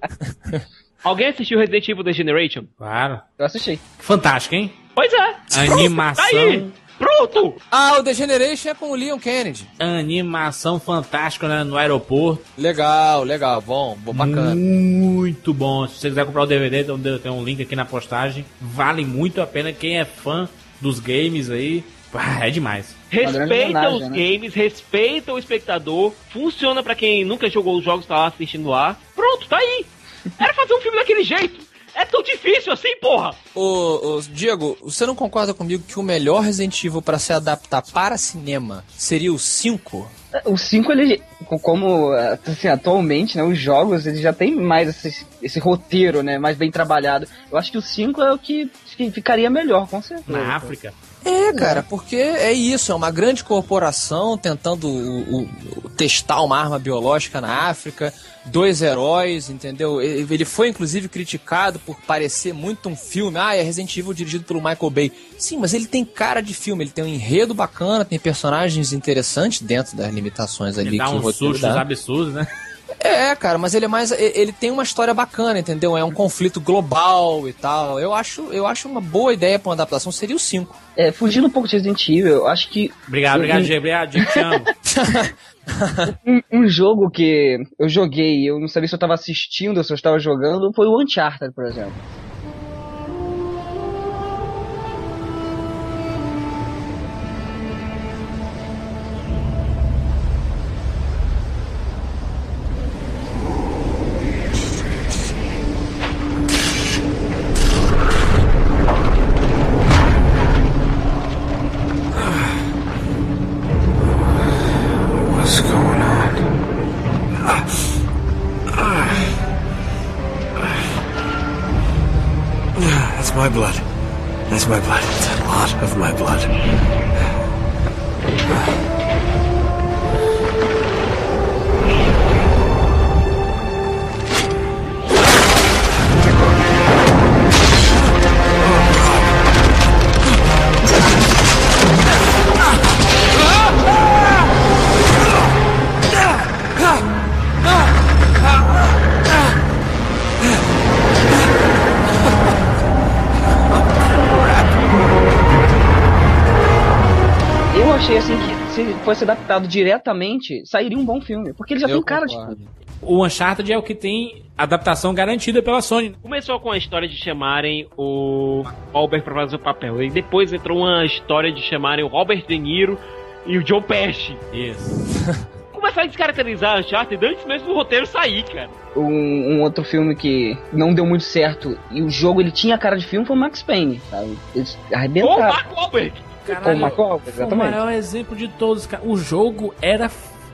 [SPEAKER 3] Alguém assistiu Resident Evil The Generation?
[SPEAKER 2] Claro.
[SPEAKER 4] Eu assisti.
[SPEAKER 2] Fantástico, hein?
[SPEAKER 3] Pois é.
[SPEAKER 2] Animação.
[SPEAKER 3] Tá aí. Pronto!
[SPEAKER 5] Ah, o Degeneration é com o Leon Kennedy.
[SPEAKER 2] Animação fantástica né, no aeroporto.
[SPEAKER 5] Legal, legal, bom, bom bacana.
[SPEAKER 2] Muito bom. Se você quiser comprar o DVD, tem um link aqui na postagem. Vale muito a pena. Quem é fã dos games aí, é demais.
[SPEAKER 3] Respeita os
[SPEAKER 4] né?
[SPEAKER 3] games, respeita o espectador. Funciona pra quem nunca jogou os jogos, tá lá assistindo lá. Pronto, tá aí. Era fazer um filme daquele jeito. É tão difícil assim, porra.
[SPEAKER 5] Ô, ô, Diego, você não concorda comigo que o melhor Resident Evil pra se adaptar para cinema seria o 5?
[SPEAKER 4] O 5, ele, como assim, atualmente, né, os jogos, ele já tem mais esse, esse roteiro, né, mais bem trabalhado. Eu acho que o 5 é o que, que ficaria melhor, com certeza.
[SPEAKER 2] Na África.
[SPEAKER 5] É, cara, porque é isso, é uma grande corporação tentando o- o- testar uma arma biológica na África, dois heróis, entendeu? Ele foi inclusive criticado por parecer muito um filme. Ah, é Resident Evil dirigido pelo Michael Bay. Sim, mas ele tem cara de filme, ele tem um enredo bacana, tem personagens interessantes dentro das limitações ali
[SPEAKER 2] Ele dá
[SPEAKER 5] que
[SPEAKER 2] uns sustos
[SPEAKER 5] dá.
[SPEAKER 2] absurdos, né?
[SPEAKER 5] É, cara, mas ele é mais. Ele tem uma história bacana, entendeu? É um conflito global e tal. Eu acho, eu acho uma boa ideia pra uma adaptação seria o 5.
[SPEAKER 4] É, fugindo um pouco de Resident Evil, eu acho que
[SPEAKER 2] Obrigado, obrigado, Diego. Obrigado, Diego. Te amo.
[SPEAKER 4] um, um jogo que eu joguei, eu não sabia se eu tava assistindo ou se eu estava jogando, foi o Uncharted, por exemplo. Adaptado diretamente, sairia um bom filme, porque ele já
[SPEAKER 5] Eu
[SPEAKER 4] tem cara
[SPEAKER 5] concordo.
[SPEAKER 4] de filme.
[SPEAKER 2] O Uncharted é o que tem adaptação garantida pela Sony.
[SPEAKER 3] Começou com a história de chamarem o Albert pra fazer o papel. E depois entrou uma história de chamarem o Robert De Niro e o Joe Pesci.
[SPEAKER 2] Isso.
[SPEAKER 3] Começaram a descaracterizar Uncharted antes mesmo do roteiro sair, cara.
[SPEAKER 4] Um, um outro filme que não deu muito certo e o jogo ele tinha cara de filme foi o Max Payne, sabe? Eles
[SPEAKER 3] Ou o
[SPEAKER 4] arrebentaram.
[SPEAKER 3] Mark Wahlberg.
[SPEAKER 4] Com o Mark Wahlberg,
[SPEAKER 2] o
[SPEAKER 4] exatamente.
[SPEAKER 2] maior exemplo de todos, cara. O jogo era,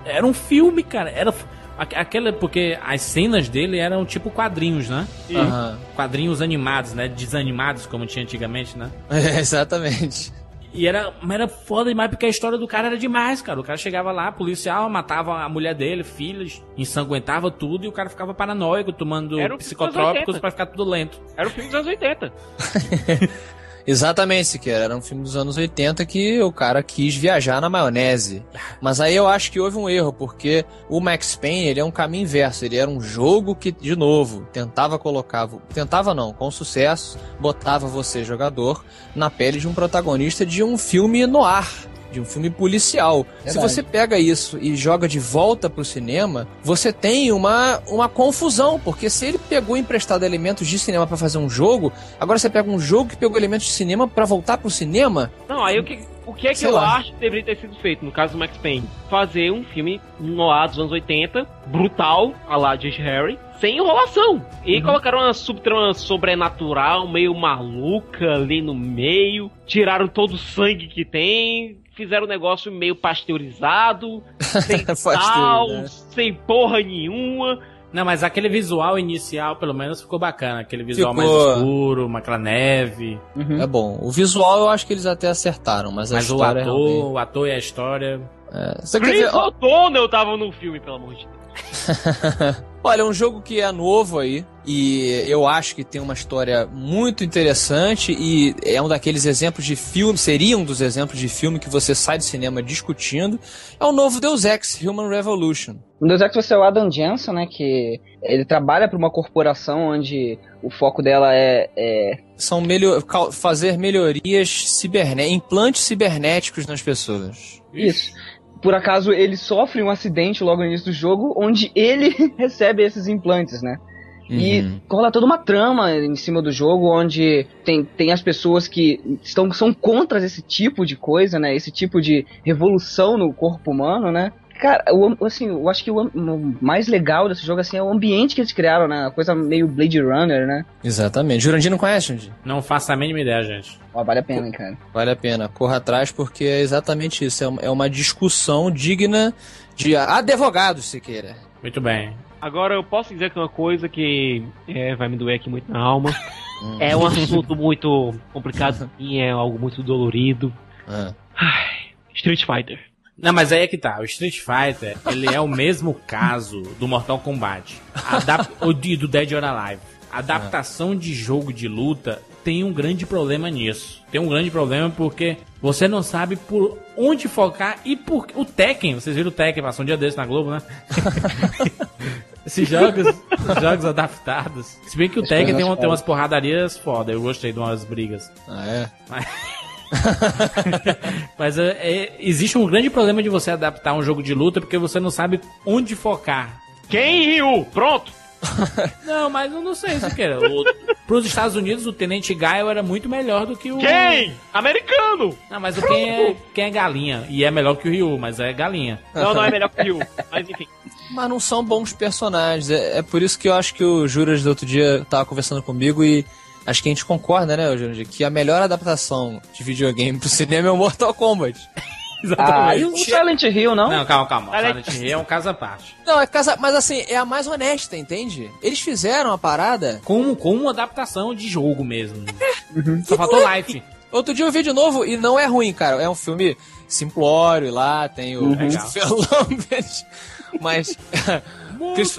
[SPEAKER 2] era um filme, cara. Era aque- aquela porque as cenas dele eram tipo quadrinhos, né?
[SPEAKER 5] Aham.
[SPEAKER 2] Quadrinhos animados, né? Desanimados como tinha antigamente, né?
[SPEAKER 5] É, exatamente.
[SPEAKER 2] E era, mas era foda demais porque a história do cara era demais, cara. O cara chegava lá, policial, matava a mulher dele, filhos, ensanguentava tudo e o cara ficava paranoico, tomando psicotrópicos
[SPEAKER 3] 80.
[SPEAKER 2] pra ficar tudo lento.
[SPEAKER 3] Era o filme dos anos 80.
[SPEAKER 5] Exatamente, Siqueira. Era um filme dos anos 80 que o cara quis viajar na maionese. Mas aí eu acho que houve um erro, porque o Max Payne ele é um caminho inverso. Ele era um jogo que, de novo, tentava colocar. Tentava não, com sucesso, botava você, jogador, na pele de um protagonista de um filme no ar. De um filme policial. Se
[SPEAKER 4] Verdade.
[SPEAKER 5] você pega isso e joga de volta pro cinema, você tem uma, uma confusão, porque se ele pegou emprestado elementos de cinema pra fazer um jogo, agora você pega um jogo que pegou elementos de cinema pra voltar pro cinema,
[SPEAKER 3] Não, aí o que, o que é que
[SPEAKER 5] Sei
[SPEAKER 3] eu
[SPEAKER 5] lá.
[SPEAKER 3] acho que deveria ter sido feito, no caso do Max Payne? Fazer um filme noir dos anos 80, brutal, a lá de Harry, sem enrolação. E colocaram uma subtrama sobrenatural, meio maluca ali no meio, tiraram todo o sangue que tem, fizeram um negócio meio pasteurizado, sem sal,
[SPEAKER 5] né?
[SPEAKER 3] sem porra nenhuma.
[SPEAKER 2] Não, mas aquele visual inicial, pelo menos, ficou bacana. Aquele visual
[SPEAKER 5] Ficou.
[SPEAKER 2] mais escuro, uma aquela neve.
[SPEAKER 4] Uhum.
[SPEAKER 5] é bom. O visual eu acho que eles até acertaram, mas, a
[SPEAKER 2] Mas o
[SPEAKER 5] história
[SPEAKER 2] ator,
[SPEAKER 5] realmente-
[SPEAKER 2] o ator e a história.
[SPEAKER 5] É.
[SPEAKER 3] Chris O'Donnell tava no filme, pelo amor de Deus.
[SPEAKER 5] Olha, um jogo que é novo aí, e eu acho que tem uma história muito interessante e é um daqueles exemplos de filme, seria um dos exemplos de filme que você sai do cinema discutindo, é o novo Deus Ex Human Revolution.
[SPEAKER 4] No Deus Ex você é o Adam Jensen, né, que ele trabalha para uma corporação onde o foco dela é, é...
[SPEAKER 5] São melhor, fazer melhorias cibernéticas, implantes cibernéticos nas pessoas.
[SPEAKER 4] Isso por acaso ele sofre um acidente logo no início do jogo, onde ele recebe esses implantes, né? Uhum. E rola toda uma trama em cima do jogo, onde tem, tem as pessoas que estão, são contra esse tipo de coisa, né? Esse tipo de revolução no corpo humano, né? Cara, o, assim, eu acho que o, o, mais legal desse jogo assim, é o ambiente que eles criaram, né? A coisa meio Blade Runner, né?
[SPEAKER 5] Exatamente. Jurandir não conhece, Jurandir?
[SPEAKER 2] Não faço a mínima ideia, gente.
[SPEAKER 4] Ó, vale a pena, hein, cara.
[SPEAKER 5] Vale a pena. Corra atrás porque é exatamente isso. É uma, é uma discussão digna de advogados, se queira.
[SPEAKER 2] Muito bem.
[SPEAKER 3] Agora eu posso dizer que uma coisa que é, vai me doer aqui muito na alma. é um assunto muito complicado e é algo muito dolorido. Ah. Ai, Street Fighter.
[SPEAKER 2] Não, mas aí é que tá. O Street Fighter, ele é o mesmo caso do Mortal Kombat. Adap o do Dead or Alive. Adaptação de jogo de luta tem um grande problema nisso. Tem um grande problema porque você não sabe por onde focar e por o Tekken, vocês viram o Tekken, passou um dia desse na Globo, né? Esses jogos, jogos adaptados. Se bem que o Tekken tem, uma, tem umas porradarias foda, eu gostei de umas brigas.
[SPEAKER 5] Ah, é?
[SPEAKER 2] Mas... Mas é, é, existe um grande problema de você adaptar um jogo de luta porque você não sabe onde focar.
[SPEAKER 3] Quem Ryu? Pronto!
[SPEAKER 2] não, mas eu não sei se quer. Para os Estados Unidos, o Tenente Gaio era muito melhor do que o.
[SPEAKER 3] Quem? Americano!
[SPEAKER 2] Não, mas o quem é, quem é galinha. E é melhor que o Ryu, mas é galinha.
[SPEAKER 3] Não, não é melhor que o Ryu. Mas enfim.
[SPEAKER 5] Mas não são bons personagens. É, é por isso que eu acho que o Juras do outro dia tava conversando comigo e acho que a gente concorda, né, Júnior, que a melhor adaptação de videogame pro cinema é o Mortal Kombat.
[SPEAKER 4] Exatamente. Ah, e o Silent Hill, não?
[SPEAKER 2] Não, calma, calma. Silent, Silent Hill é um caso à parte.
[SPEAKER 5] Não, é casa, mas assim, é a mais honesta, entende? Eles fizeram a parada
[SPEAKER 2] como, como uma adaptação de jogo mesmo. Uhum. Só faltou life.
[SPEAKER 5] Outro dia eu vi de novo e não é ruim, cara. É um filme simplório lá, tem o uhum. mas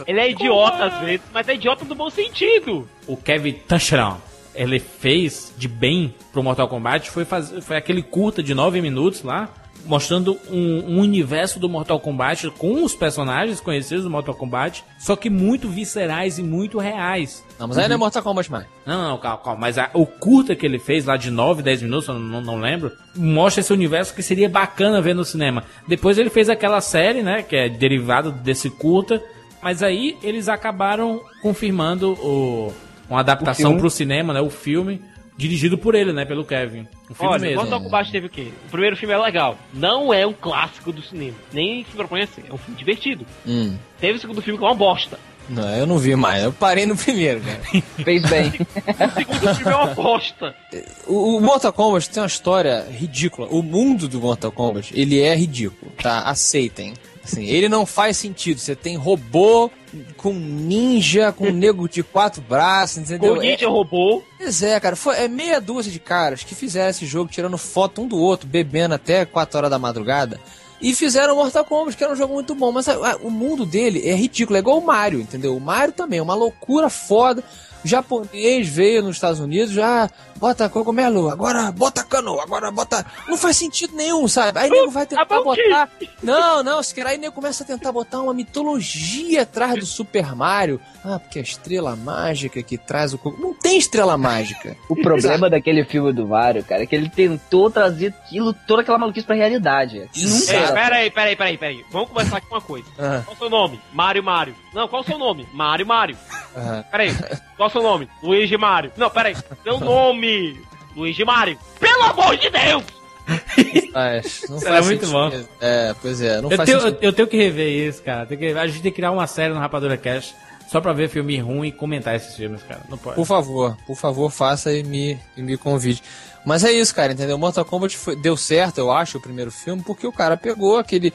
[SPEAKER 3] ele é idiota às vezes, mas é idiota no bom sentido.
[SPEAKER 2] O Kevin Touchdown ele fez de bem pro Mortal Kombat foi, fazer, foi aquele curta de 9 minutos lá, mostrando um, um, universo do Mortal Kombat com os personagens conhecidos do Mortal Kombat, só que muito viscerais e muito reais.
[SPEAKER 5] Não, mas aí não é uhum. Mortal Kombat mais.
[SPEAKER 2] Não, não, calma, calma. Mas a, o curta que ele fez lá de 9, 10 minutos, eu não, não lembro, mostra esse universo que seria bacana ver no cinema. Depois ele fez aquela série, né, que é derivado desse curta, mas aí eles acabaram confirmando o uma adaptação pro cinema, né? O filme. Dirigido por ele, né? Pelo Kevin.
[SPEAKER 3] O filme Olha, mesmo. Mortal Kombat teve o quê? O primeiro filme é legal. Não é um clássico do cinema. Nem se propõe a ser. É um filme divertido.
[SPEAKER 5] Hum.
[SPEAKER 3] Teve o segundo filme que é uma bosta.
[SPEAKER 5] Não, eu não vi mais. Eu parei no primeiro, cara.
[SPEAKER 4] Fez bem.
[SPEAKER 3] o segundo filme é uma bosta.
[SPEAKER 5] O, o, Mortal Kombat tem uma história ridícula. O mundo do Mortal Kombat, ele é ridículo, tá? Aceitem. Assim, ele não faz sentido. Você tem robô com ninja, com nego de quatro braços, entendeu?
[SPEAKER 3] Com ninja é, robô.
[SPEAKER 5] Pois é, cara. Foi, é meia dúzia de caras que fizeram esse jogo tirando foto um do outro, bebendo até 4 horas da madrugada. E fizeram Mortal Kombat, que era um jogo muito bom. Mas a, a, o mundo dele é ridículo. É igual o Mario, entendeu? O Mario também é uma loucura foda japonês veio nos Estados Unidos, já bota cogumelo, agora bota cano, agora bota. Não faz sentido nenhum, sabe? Aí nego vai tentar botar. Não, não, se quer aí nego começa a tentar botar uma mitologia atrás do Super Mario. Ah, porque a estrela mágica que traz o. Não tem estrela mágica.
[SPEAKER 4] O problema daquele filme do Mario, cara, é que ele tentou trazer aquilo, toda aquela maluquice pra realidade.
[SPEAKER 3] Nunca. É, peraí, peraí, peraí, peraí. Vamos começar com uma coisa. Uhum. Qual o seu nome? Mario Mario. Não, qual o seu nome? Mario Mario. Uhum. Peraí. Qual o seu nome? Luigi Mario. Não, peraí. Seu nome. Luigi Mario. Pelo amor de Deus!
[SPEAKER 5] Mas, não
[SPEAKER 2] faz é muito bom.
[SPEAKER 5] É, pois é, não
[SPEAKER 2] eu
[SPEAKER 5] faz
[SPEAKER 2] tenho, sentido. Eu tenho que rever isso, cara. Que, a gente tem que criar uma série no Rapadura Cash só pra ver filme ruim e comentar esses filmes, cara. Não pode.
[SPEAKER 5] Por favor, por favor, faça e me, e me convide. Mas é isso, cara, entendeu? Mortal Kombat foi- deu certo, eu acho, o primeiro filme, porque o cara pegou aquele.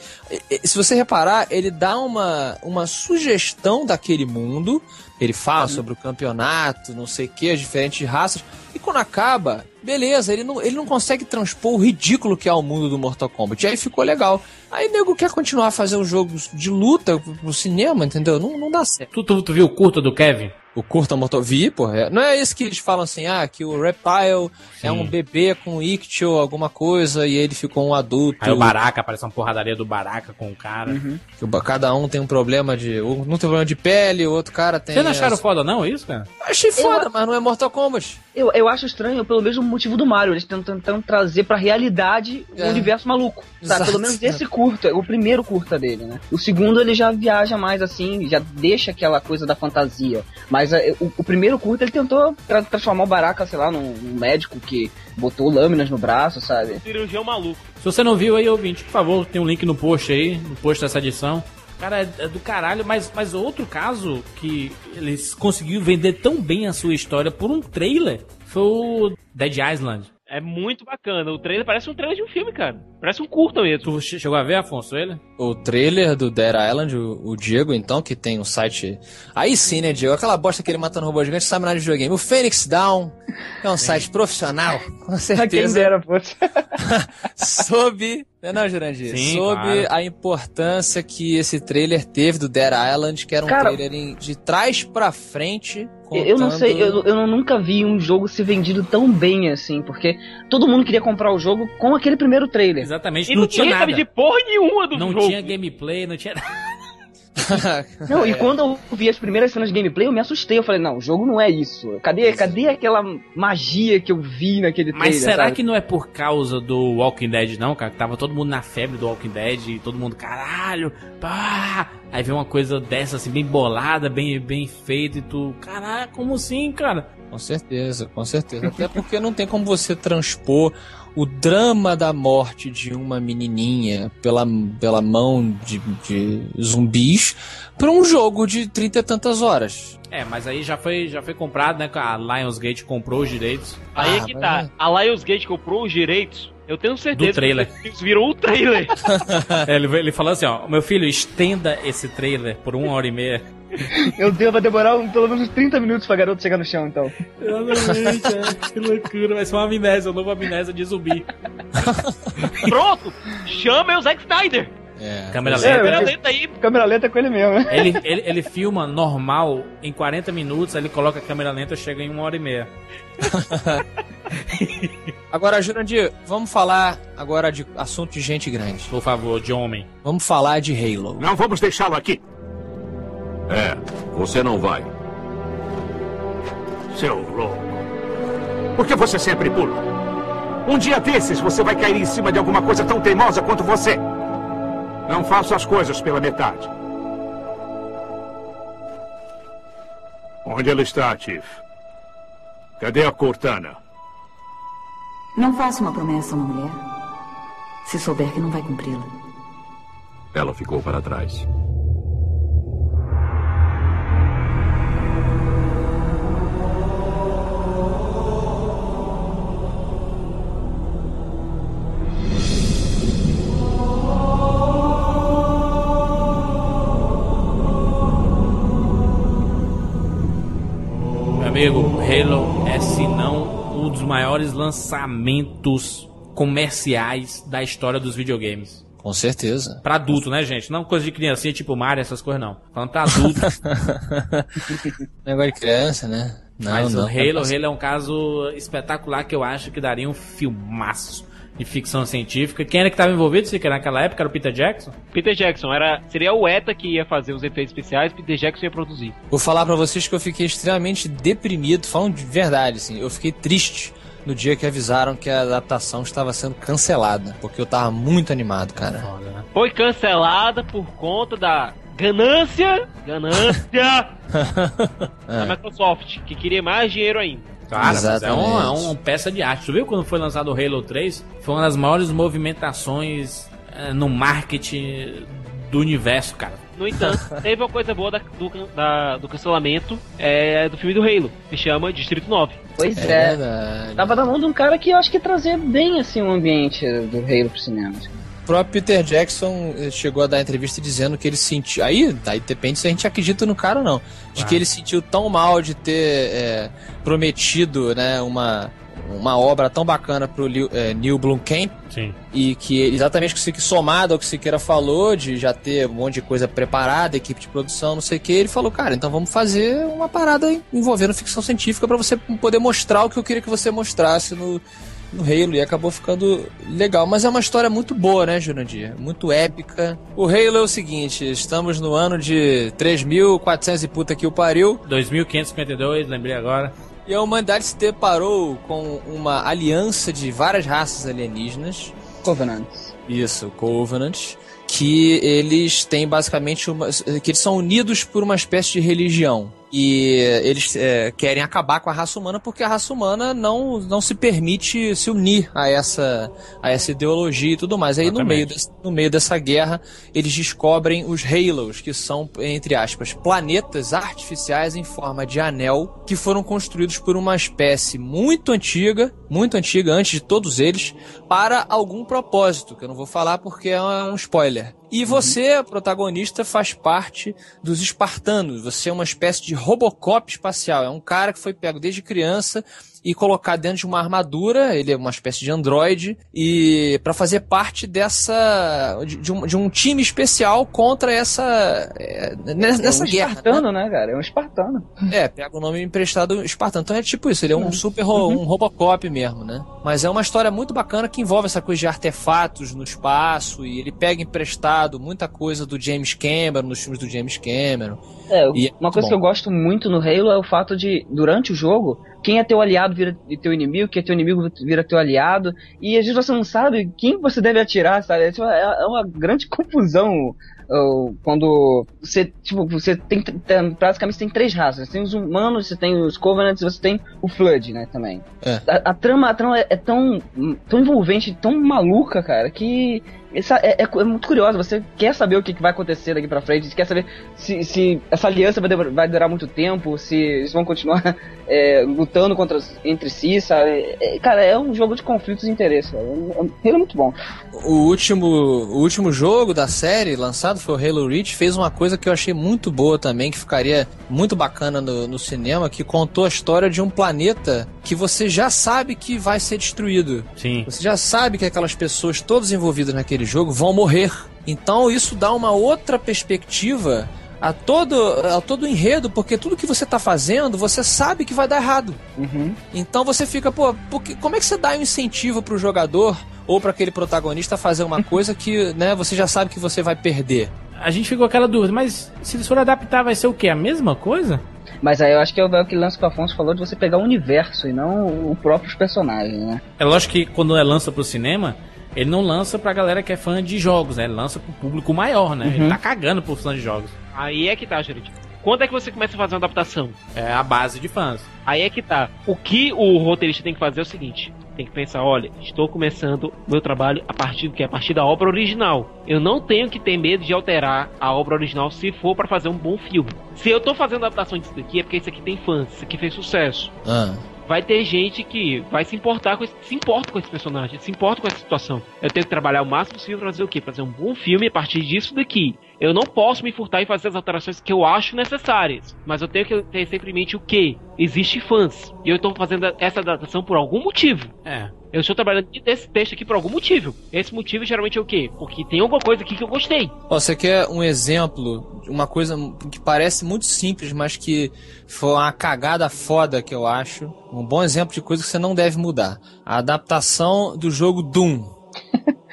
[SPEAKER 5] Se você reparar, ele dá uma, uma sugestão daquele mundo. Ele fala sobre o campeonato, não sei o que, as diferentes raças. E quando acaba, beleza, ele não, ele não consegue transpor o ridículo que é o mundo do Mortal Kombat. E aí ficou legal. Aí o nego quer continuar a fazer os jogos de luta pro cinema, entendeu? Não, não dá certo.
[SPEAKER 2] Tu, tu, tu viu o curta do Kevin?
[SPEAKER 5] O curta Mortal Vi, porra. é- Não é isso que eles falam assim, ah, que o Reptile é um bebê com ictio, alguma coisa, e ele ficou um adulto.
[SPEAKER 2] Aí o Baraka, aparece uma porradaria do Baraka com o cara.
[SPEAKER 5] ba- cada um tem um problema de. Um tem problema de pele, o outro cara tem.
[SPEAKER 2] Vocês não acharam foda não isso, cara?
[SPEAKER 5] Achei foda, mas não é Mortal Kombat.
[SPEAKER 4] Eu, eu acho estranho pelo mesmo motivo do Mario. Eles estão tentando trazer pra realidade
[SPEAKER 5] É.
[SPEAKER 4] o universo maluco. Sabe? Pelo menos esse curta, o primeiro curta dele, né? O segundo ele já viaja mais assim, já deixa aquela coisa da fantasia. Mas é, o, o primeiro curta ele tentou tra- transformar o Baraka, sei lá, num, num médico que botou lâminas no braço, sabe?
[SPEAKER 3] Cirurgião maluco.
[SPEAKER 2] Se você não viu aí, ouvinte, por favor, tem um link no post aí, no post dessa edição. Cara, é, é do caralho, mas, mas outro caso que eles conseguiram vender tão bem a sua história por um trailer foi o Dead Island.
[SPEAKER 3] É muito bacana. O trailer parece um trailer de um filme, cara. Parece um curta mesmo.
[SPEAKER 2] Tu che- chegou a ver, Afonso, ele?
[SPEAKER 5] O trailer do Dead Island, o, o Diego, então, que tem um site. Aí sim, né, Diego? Aquela bosta que ele matando robô gigante, sabe nada de videogame. O Phoenix Down é um site profissional, com
[SPEAKER 4] Quem
[SPEAKER 5] certeza.
[SPEAKER 4] dera, fosse.
[SPEAKER 5] sob. Não, não, Jurandir.
[SPEAKER 2] Sim,
[SPEAKER 5] sobre
[SPEAKER 2] claro.
[SPEAKER 5] a importância que esse trailer teve do Dead Island, que era um
[SPEAKER 4] Cara-
[SPEAKER 5] trailer em- de trás pra frente.
[SPEAKER 4] Eu não
[SPEAKER 5] contando-
[SPEAKER 4] sei, eu, eu não- nunca vi um jogo ser vendido tão bem assim, porque todo mundo queria comprar o jogo com aquele primeiro trailer.
[SPEAKER 2] Exatamente,
[SPEAKER 3] E
[SPEAKER 2] não,
[SPEAKER 3] não
[SPEAKER 2] tinha nada.
[SPEAKER 3] sabe de porra nenhuma do
[SPEAKER 2] Não
[SPEAKER 3] jogo.
[SPEAKER 2] tinha gameplay, não tinha nada.
[SPEAKER 4] Não,
[SPEAKER 5] É.
[SPEAKER 4] e quando eu vi as primeiras cenas de gameplay, eu me assustei. Eu falei, não, o jogo não é isso. Cadê, cadê aquela magia que eu vi naquele trailer?
[SPEAKER 2] Mas será
[SPEAKER 4] sabe?
[SPEAKER 2] que não é por causa do Walking Dead, não, cara? Que tava todo mundo na febre do Walking Dead e todo mundo, caralho, pá! Aí vem uma coisa dessa, assim, bem bolada, bem, bem feita e tu, caralho, como assim, cara?
[SPEAKER 5] Com certeza, com certeza. Até porque não tem como você transpor o drama da morte de uma menininha pela, pela mão de, de zumbis pra um jogo de trinta e tantas horas.
[SPEAKER 2] É, mas aí já foi, já foi comprado, né? A Lionsgate comprou os direitos.
[SPEAKER 3] Aí é
[SPEAKER 5] Ah,
[SPEAKER 3] que
[SPEAKER 5] mas
[SPEAKER 3] tá.
[SPEAKER 5] é.
[SPEAKER 3] A Lionsgate comprou os direitos. Eu tenho certeza
[SPEAKER 2] Do trailer.
[SPEAKER 3] que eles viram o trailer.
[SPEAKER 2] É, ele, ele falou assim, ó, meu filho, estenda esse trailer por uma hora e meia.
[SPEAKER 4] Meu Deus, vai demorar um- pelo menos 30 minutos pra garoto chegar no chão, então.
[SPEAKER 2] Exatamente, é. Que loucura, vai ser uma amnésia, uma nova amnésia de zumbi.
[SPEAKER 3] Pronto! Chama o Zack Snyder!
[SPEAKER 5] É.
[SPEAKER 2] Câmera
[SPEAKER 4] É,
[SPEAKER 2] lenta.
[SPEAKER 3] Câmera
[SPEAKER 4] mas-
[SPEAKER 3] lenta aí.
[SPEAKER 4] Câmera lenta é com ele mesmo, né?
[SPEAKER 2] Ele, ele, ele filma normal em 40 minutos, aí ele coloca a câmera lenta chega em uma hora e meia.
[SPEAKER 5] Agora, Jurandir, vamos falar agora de assunto de gente grande.
[SPEAKER 2] Por favor, de homem.
[SPEAKER 5] Vamos falar de Halo.
[SPEAKER 7] Não vamos deixá-lo aqui.
[SPEAKER 6] É, você não vai.
[SPEAKER 7] Seu louco. Por que você sempre pula? Um dia desses você vai cair em cima de alguma coisa tão teimosa quanto você. Não faça as coisas pela metade. Onde ela está, Chief? Cadê a Cortana?
[SPEAKER 8] Não faça uma promessa a uma mulher se souber que não vai cumpri-la.
[SPEAKER 6] Ela ficou para trás.
[SPEAKER 2] Halo é se não um dos maiores lançamentos comerciais da história dos videogames.
[SPEAKER 5] Com certeza.
[SPEAKER 2] Pra adulto, né, gente? Não coisa de criancinha tipo Mario, essas coisas não. Falando pra adulto.
[SPEAKER 5] Negócio de criança, né? Não,
[SPEAKER 2] Mas
[SPEAKER 5] não.
[SPEAKER 2] o Halo, Halo é um caso espetacular que eu acho que daria um filmaço de ficção científica. Quem era que estava envolvido, se naquela época? Era o Peter Jackson?
[SPEAKER 3] Peter Jackson, era, seria o ETA que ia fazer os efeitos especiais, Peter Jackson ia produzir.
[SPEAKER 5] Vou falar pra vocês que eu fiquei extremamente deprimido, falando de verdade, assim, eu fiquei triste no dia que avisaram que a adaptação estava sendo cancelada, porque eu tava muito animado, cara.
[SPEAKER 2] Foda, né?
[SPEAKER 3] Foi cancelada por conta da ganância, ganância da Microsoft, que queria mais dinheiro ainda.
[SPEAKER 2] Cara, mas é,
[SPEAKER 5] Exatamente.
[SPEAKER 2] uma, é uma peça de arte. Tu viu quando foi lançado o Halo 3? Foi uma das maiores movimentações eh, no marketing do universo, cara.
[SPEAKER 3] No entanto, teve uma coisa boa da- do, da- do cancelamento é, do filme do Halo, que chama Distrito 9.
[SPEAKER 4] Pois
[SPEAKER 5] É
[SPEAKER 4] é. Tava na mão de um cara que eu acho que trazia bem assim o ambiente do Halo pro cinema.
[SPEAKER 5] O próprio Peter Jackson eh, chegou a dar entrevista dizendo que ele sentiu. Aí, aí depende se a gente acredita no cara ou não. De
[SPEAKER 2] Ah.
[SPEAKER 5] que ele sentiu tão mal de ter eh, prometido né, uma, uma obra tão bacana pro Liu- eh, Neil Blomkamp
[SPEAKER 2] Sim.
[SPEAKER 5] e que exatamente que somado ao que o Siqueira falou, de já ter um monte de coisa preparada, equipe de produção, não sei o que, ele falou, cara, então vamos fazer uma parada envolvendo ficção científica pra você poder mostrar o que eu queria que você mostrasse no, no Halo, e acabou ficando legal. Mas é uma história muito boa, né, Jurandir? Muito épica. O Halo é o seguinte, estamos no ano de 3.400 e puta que o pariu,
[SPEAKER 2] 2552, lembrei agora.
[SPEAKER 5] e a humanidade se deparou com uma aliança de várias raças alienígenas,
[SPEAKER 4] Covenants.
[SPEAKER 5] isso, Covenant, que eles têm basicamente uma. que eles são unidos por uma espécie de religião. E eles é, querem acabar com a raça humana porque a raça humana não, não se permite se unir a essa, a essa ideologia e tudo mais. Aí no meio, desse- no meio dessa guerra, eles descobrem os Halos, que são, entre aspas, planetas artificiais em forma de anel, que foram construídos por uma espécie muito antiga, muito antiga, antes de todos eles, para algum propósito, que eu não vou falar porque é um spoiler. E você, protagonista, faz parte dos espartanos. Você é uma espécie de Robocop espacial. É um cara que foi pego desde criança e colocado dentro de uma armadura. Ele é uma espécie de androide e para fazer parte dessa de, de um, de um time especial contra essa é, nessa
[SPEAKER 4] é um
[SPEAKER 5] guerra.
[SPEAKER 4] espartano, né, cara? É um espartano.
[SPEAKER 5] É, pega o nome emprestado espartano. Então é tipo isso, ele é um super ro- um Robocop mesmo, né? Mas é uma história muito bacana que envolve essa coisa de artefatos no espaço e ele pega emprestado muita coisa do James Cameron, nos filmes do James Cameron.
[SPEAKER 4] É,
[SPEAKER 5] E é
[SPEAKER 4] uma
[SPEAKER 5] muito
[SPEAKER 4] coisa
[SPEAKER 5] bom.
[SPEAKER 4] que eu gosto muito no Halo é o fato de, durante o jogo, quem é teu aliado vira teu inimigo, quem é teu inimigo vira teu aliado, e às vezes você não sabe quem você deve atirar, sabe? É, é- é uma grande confusão quando você, tipo, você tem, tem- basicamente tem três raças. Você tem os humanos, você tem os Covenants e você tem o Flood, né, também.
[SPEAKER 5] É.
[SPEAKER 4] A, a trama, a trama é, é tão, tão envolvente, tão maluca, cara, que essa é, é- é muito curiosa. Você quer saber o que, que vai acontecer daqui pra frente, você quer saber se, se essa aliança vai, demorar- vai durar muito tempo, se eles vão continuar é, lutando contra, entre si, sabe? É, cara, é um jogo de conflitos de interesse. É- é- Ele é muito bom.
[SPEAKER 5] O último, o último jogo da série lançado foi o Halo Reach, fez uma coisa que eu achei muito boa também, que ficaria muito bacana no, no cinema, que contou a história de um planeta que você já sabe que vai ser destruído.
[SPEAKER 2] Sim.
[SPEAKER 5] Você já sabe que aquelas pessoas todas envolvidas naquele jogo vão morrer. Então isso dá uma outra perspectiva a todo, a todo o enredo, porque tudo que você tá fazendo, você sabe que vai dar errado.
[SPEAKER 4] Uhum.
[SPEAKER 5] Então você fica, pô, porque, como é que você dá um incentivo pro jogador ou para aquele protagonista fazer uma coisa que, né, você já sabe que você vai perder?
[SPEAKER 2] A gente ficou com aquela dúvida, mas se eles forem adaptar, vai ser o quê? A mesma coisa?
[SPEAKER 4] Mas aí eu acho que é o é o que lance que o Afonso falou de você pegar o universo e não o próprios personagens, né?
[SPEAKER 2] É lógico que quando é lança pro cinema, ele não lança pra galera que é fã de jogos, né? Ele lança pro público maior, né? Ele tá cagando pro fã de jogos.
[SPEAKER 3] Aí é que tá, gente. Quando é que você começa a fazer uma adaptação?
[SPEAKER 2] É a base de fãs.
[SPEAKER 3] Aí é que tá. O que o roteirista tem que fazer é o seguinte: tem que pensar, olha, estou começando meu trabalho a partir do que? A partir da obra original. Eu não tenho que ter medo de alterar a obra original se for pra fazer um bom filme. Se eu tô fazendo adaptação disso daqui é porque isso aqui tem fãs, isso aqui fez sucesso.
[SPEAKER 5] Ah,
[SPEAKER 3] Vai ter gente que vai se importar com esse, se importa com esse personagem, se importa com essa situação. Eu tenho que trabalhar o máximo possível pra fazer o quê? Pra fazer um bom filme a partir disso daqui. Eu não posso me furtar e fazer as alterações que eu acho necessárias. Mas eu tenho que ter sempre em mente o quê? Existe fãs. E eu estou fazendo essa adaptação por algum motivo.
[SPEAKER 2] É.
[SPEAKER 3] Eu estou trabalhando nesse texto aqui por algum motivo. Esse motivo geralmente é o quê? Porque tem alguma coisa aqui que eu gostei.
[SPEAKER 5] Ó, você quer um exemplo, de uma coisa que parece muito simples, mas que foi uma cagada foda que eu acho. Um bom exemplo de coisa que você não deve mudar. A adaptação do jogo Doom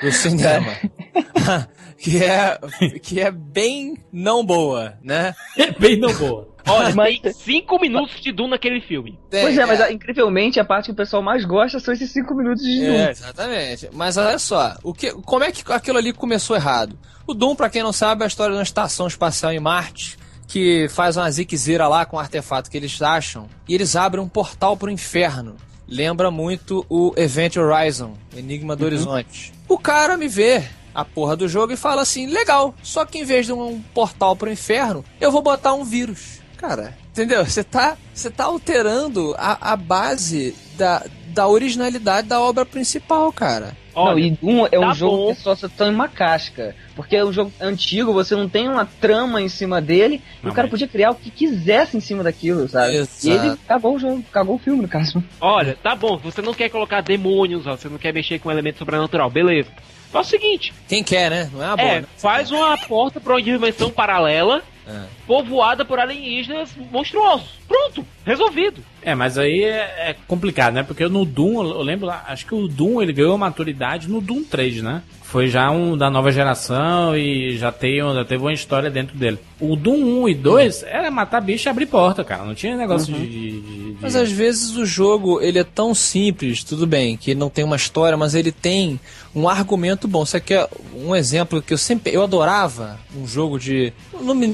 [SPEAKER 5] do cinema. que é que é bem não boa, né?
[SPEAKER 2] É bem não boa.
[SPEAKER 3] Olha,
[SPEAKER 4] Mas-
[SPEAKER 3] tem cinco minutos de Doom naquele filme.
[SPEAKER 4] pois é, mas incrivelmente a parte que o pessoal mais gosta são esses cinco minutos de Doom.
[SPEAKER 5] É, exatamente. Mas olha só, o que, como é que aquilo ali começou errado? O Doom, pra quem não sabe, é a história de uma estação espacial em Marte que faz uma ziquezira lá com o artefato que eles acham e eles abrem um portal pro inferno. Lembra muito o Event Horizon, Enigma do Horizonte. O cara me vê a porra do jogo e fala assim: legal, só que em vez de um portal pro inferno, eu vou botar um vírus. Cara, entendeu? Você tá, você tá alterando a, a base da, da originalidade da obra principal, cara.
[SPEAKER 4] não, e Doom é um
[SPEAKER 3] tá
[SPEAKER 4] jogo
[SPEAKER 3] bom.
[SPEAKER 4] que só tá em uma casca. Porque é um jogo antigo, você não tem uma trama em cima dele, e
[SPEAKER 2] Não,
[SPEAKER 4] o cara
[SPEAKER 2] mas-
[SPEAKER 4] podia criar o que quisesse em cima daquilo, sabe?
[SPEAKER 5] Exato.
[SPEAKER 4] E ele cagou o jogo, cagou o filme, no caso.
[SPEAKER 3] Olha, tá bom, você não quer colocar demônios, ó, você não quer mexer com um elemento sobrenatural, beleza. Faz o seguinte,
[SPEAKER 5] Quem quer, né? Não é uma boa.
[SPEAKER 3] é,
[SPEAKER 5] né?
[SPEAKER 3] faz uma porta pra uma dimensão paralela,
[SPEAKER 5] É.
[SPEAKER 3] povoada por alienígenas monstruosos. Pronto, resolvido.
[SPEAKER 2] É, mas aí é, é complicado, né? Porque no Doom, eu lembro lá, acho que o Doom ele ganhou maturidade no Doom 3, né? Foi já um da nova geração e já, tem, já teve uma história dentro dele. O Doom 1 e 2 era matar bicho e abrir porta, cara. Não tinha negócio de, de- de-
[SPEAKER 5] Mas às vezes o jogo ele é tão simples, tudo bem, que ele não tem uma história, mas ele tem um argumento bom. Você quer um exemplo que eu sempre eu adorava um jogo de,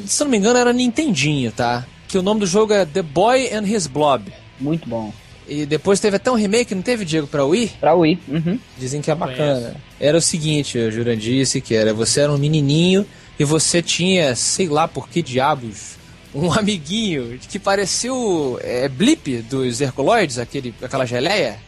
[SPEAKER 5] se não me engano era Nintendinho, tá? Que o nome do jogo é The Boy and His Blob.
[SPEAKER 4] Muito bom.
[SPEAKER 5] E depois teve até um remake, não teve Diego pra Wii?
[SPEAKER 4] Pra Wii. Uhum.
[SPEAKER 5] Dizem que é bacana. Era o seguinte, o Jurandir disse que era, você era um menininho e você tinha, sei lá por que diabos, um amiguinho que parecia o é, Blip dos Herculoides, aquele, aquela geleia.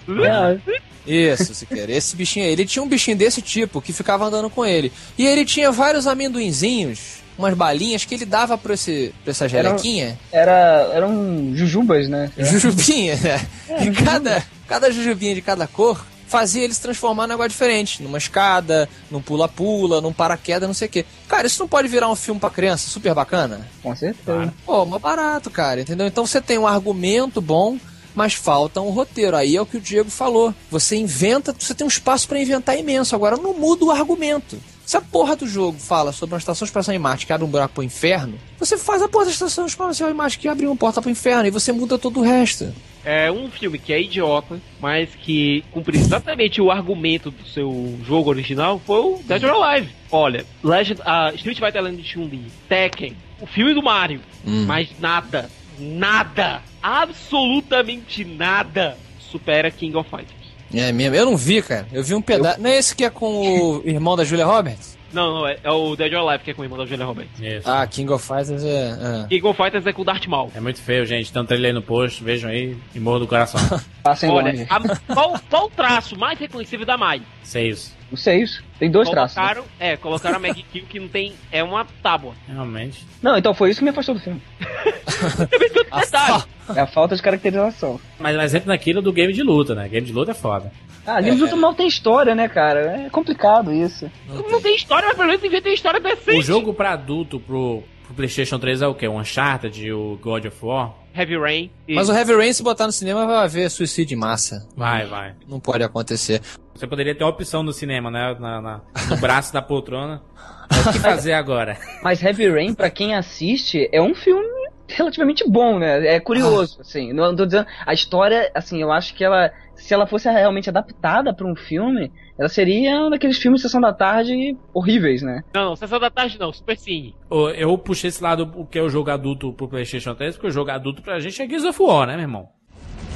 [SPEAKER 5] Isso, se quer. Esse bichinho aí. Ele tinha um bichinho desse tipo que ficava andando com ele. E ele tinha vários amendoinzinhos, umas balinhas que ele dava pra, esse, pra essa
[SPEAKER 4] Era-
[SPEAKER 5] gelequinha.
[SPEAKER 4] Era, eram jujubas, né?
[SPEAKER 5] Jujubinha, né? E cada, cada jujubinha de cada cor fazia ele se transformar em negócio diferente. Numa escada, num pula-pula, num paraquedas, não sei o quê. Cara, isso não pode virar um filme pra criança super bacana?
[SPEAKER 4] Com certeza.
[SPEAKER 5] Pô, mas barato, cara, entendeu? Então você tem um argumento bom, mas falta um roteiro. Aí é o que o Diego falou. Você inventa, você tem um espaço pra inventar imenso. Agora não muda o argumento. Se a porra do jogo fala sobre uma estação espacial em Marte que abre um buraco pro inferno, você faz a porra da estação espacial em Marte que abre uma porta pro inferno e você muda todo o resto.
[SPEAKER 3] É um filme que é idiota, mas que cumpre exatamente o argumento do seu jogo original, foi o Dead or Alive. Olha, Legend, a Street Fighter Legend de Chun-Li, Tekken, o filme do Mario,
[SPEAKER 5] Hum.
[SPEAKER 3] mas nada, nada, absolutamente nada supera King of Fighters.
[SPEAKER 5] É mesmo, eu não vi, cara. Eu vi um pedaço. Não é esse que é com o irmão da Julia Roberts?
[SPEAKER 3] Não, não, é, é o Dead or Alive que é com o irmão da Julia Roberts.
[SPEAKER 2] Isso.
[SPEAKER 5] Ah, King of Fighters é. é.
[SPEAKER 3] King of Fighters é com o Darth Maul.
[SPEAKER 2] É muito feio, gente. Tem um trailer aí no post, vejam aí e morro do coração.
[SPEAKER 4] Passem
[SPEAKER 3] Olha,
[SPEAKER 4] longe.
[SPEAKER 3] a- qual, qual o traço mais reconhecível da Mai?
[SPEAKER 2] Seis.
[SPEAKER 4] Não sei isso. Tem dois traços. né?
[SPEAKER 3] Colocaram, é, colocaram a Kill que não tem, é uma tábua.
[SPEAKER 2] Realmente.
[SPEAKER 4] Não, então foi isso que me afastou do filme.
[SPEAKER 3] Detalhe,
[SPEAKER 4] É a falta de caracterização.
[SPEAKER 2] Mas, mas entra naquilo do game de luta, né? Game de luta é foda.
[SPEAKER 4] Ah, livro do mal tem história, né, cara? É complicado isso.
[SPEAKER 3] não tem história, mas pelo menos devia ter história decente.
[SPEAKER 2] O jogo pra adulto pro, pro PlayStation 3 é o quê? O Uncharted, o God of War?
[SPEAKER 3] Heavy Rain. e-
[SPEAKER 5] Mas o Heavy Rain, se botar no cinema, vai haver suicídio em massa.
[SPEAKER 2] Vai, vai.
[SPEAKER 5] Não pode acontecer.
[SPEAKER 2] Você poderia ter a opção no cinema, né? Na, na- no braço da poltrona. Mas o que fazer agora?
[SPEAKER 4] Mas Heavy Rain, pra quem assiste, é um filme relativamente bom, né? É curioso, assim. Não tô dizendo. A história, assim, eu acho que ela. Se ela fosse realmente adaptada pra um filme, ela seria um daqueles filmes de sessão da tarde horríveis, né?
[SPEAKER 3] Não, não, Sessão da Tarde não, Super Cine.
[SPEAKER 2] Eu puxei esse lado o que é o jogo adulto pro PlayStation 3, porque o jogo adulto pra gente é Gears of War, né, meu irmão?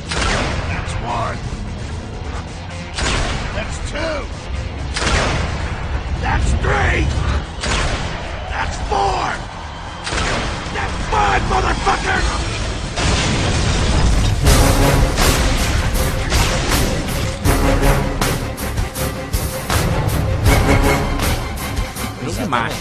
[SPEAKER 7] That's one. That's two. That's three. That's four. That's five, motherfucker!
[SPEAKER 2] Jogo de macho.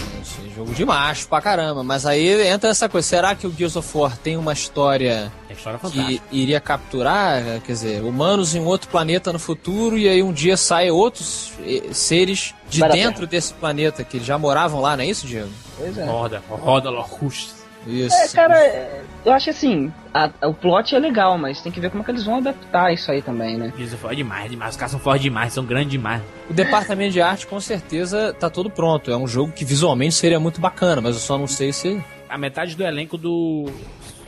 [SPEAKER 5] Jogo de macho pra caramba. Mas aí entra essa coisa. Será que o Gears of War tem uma história
[SPEAKER 2] É história
[SPEAKER 5] que iria capturar, quer dizer, humanos em outro planeta no futuro e aí um dia saem outros eh, seres de
[SPEAKER 4] Para
[SPEAKER 5] dentro desse planeta que já moravam lá, não é isso, Diego?
[SPEAKER 4] Pois é.
[SPEAKER 2] Roda, roda Locust.
[SPEAKER 5] Isso.
[SPEAKER 4] É, cara, é, eu acho assim, a- o plot é legal, mas tem que ver como é que eles vão adaptar isso aí também, né?
[SPEAKER 2] War é demais, demais. Os caras são fortes demais, são grandes demais.
[SPEAKER 5] O departamento de arte com certeza tá todo pronto. É um jogo que visualmente seria muito bacana, mas eu só não sei se
[SPEAKER 2] A metade do elenco do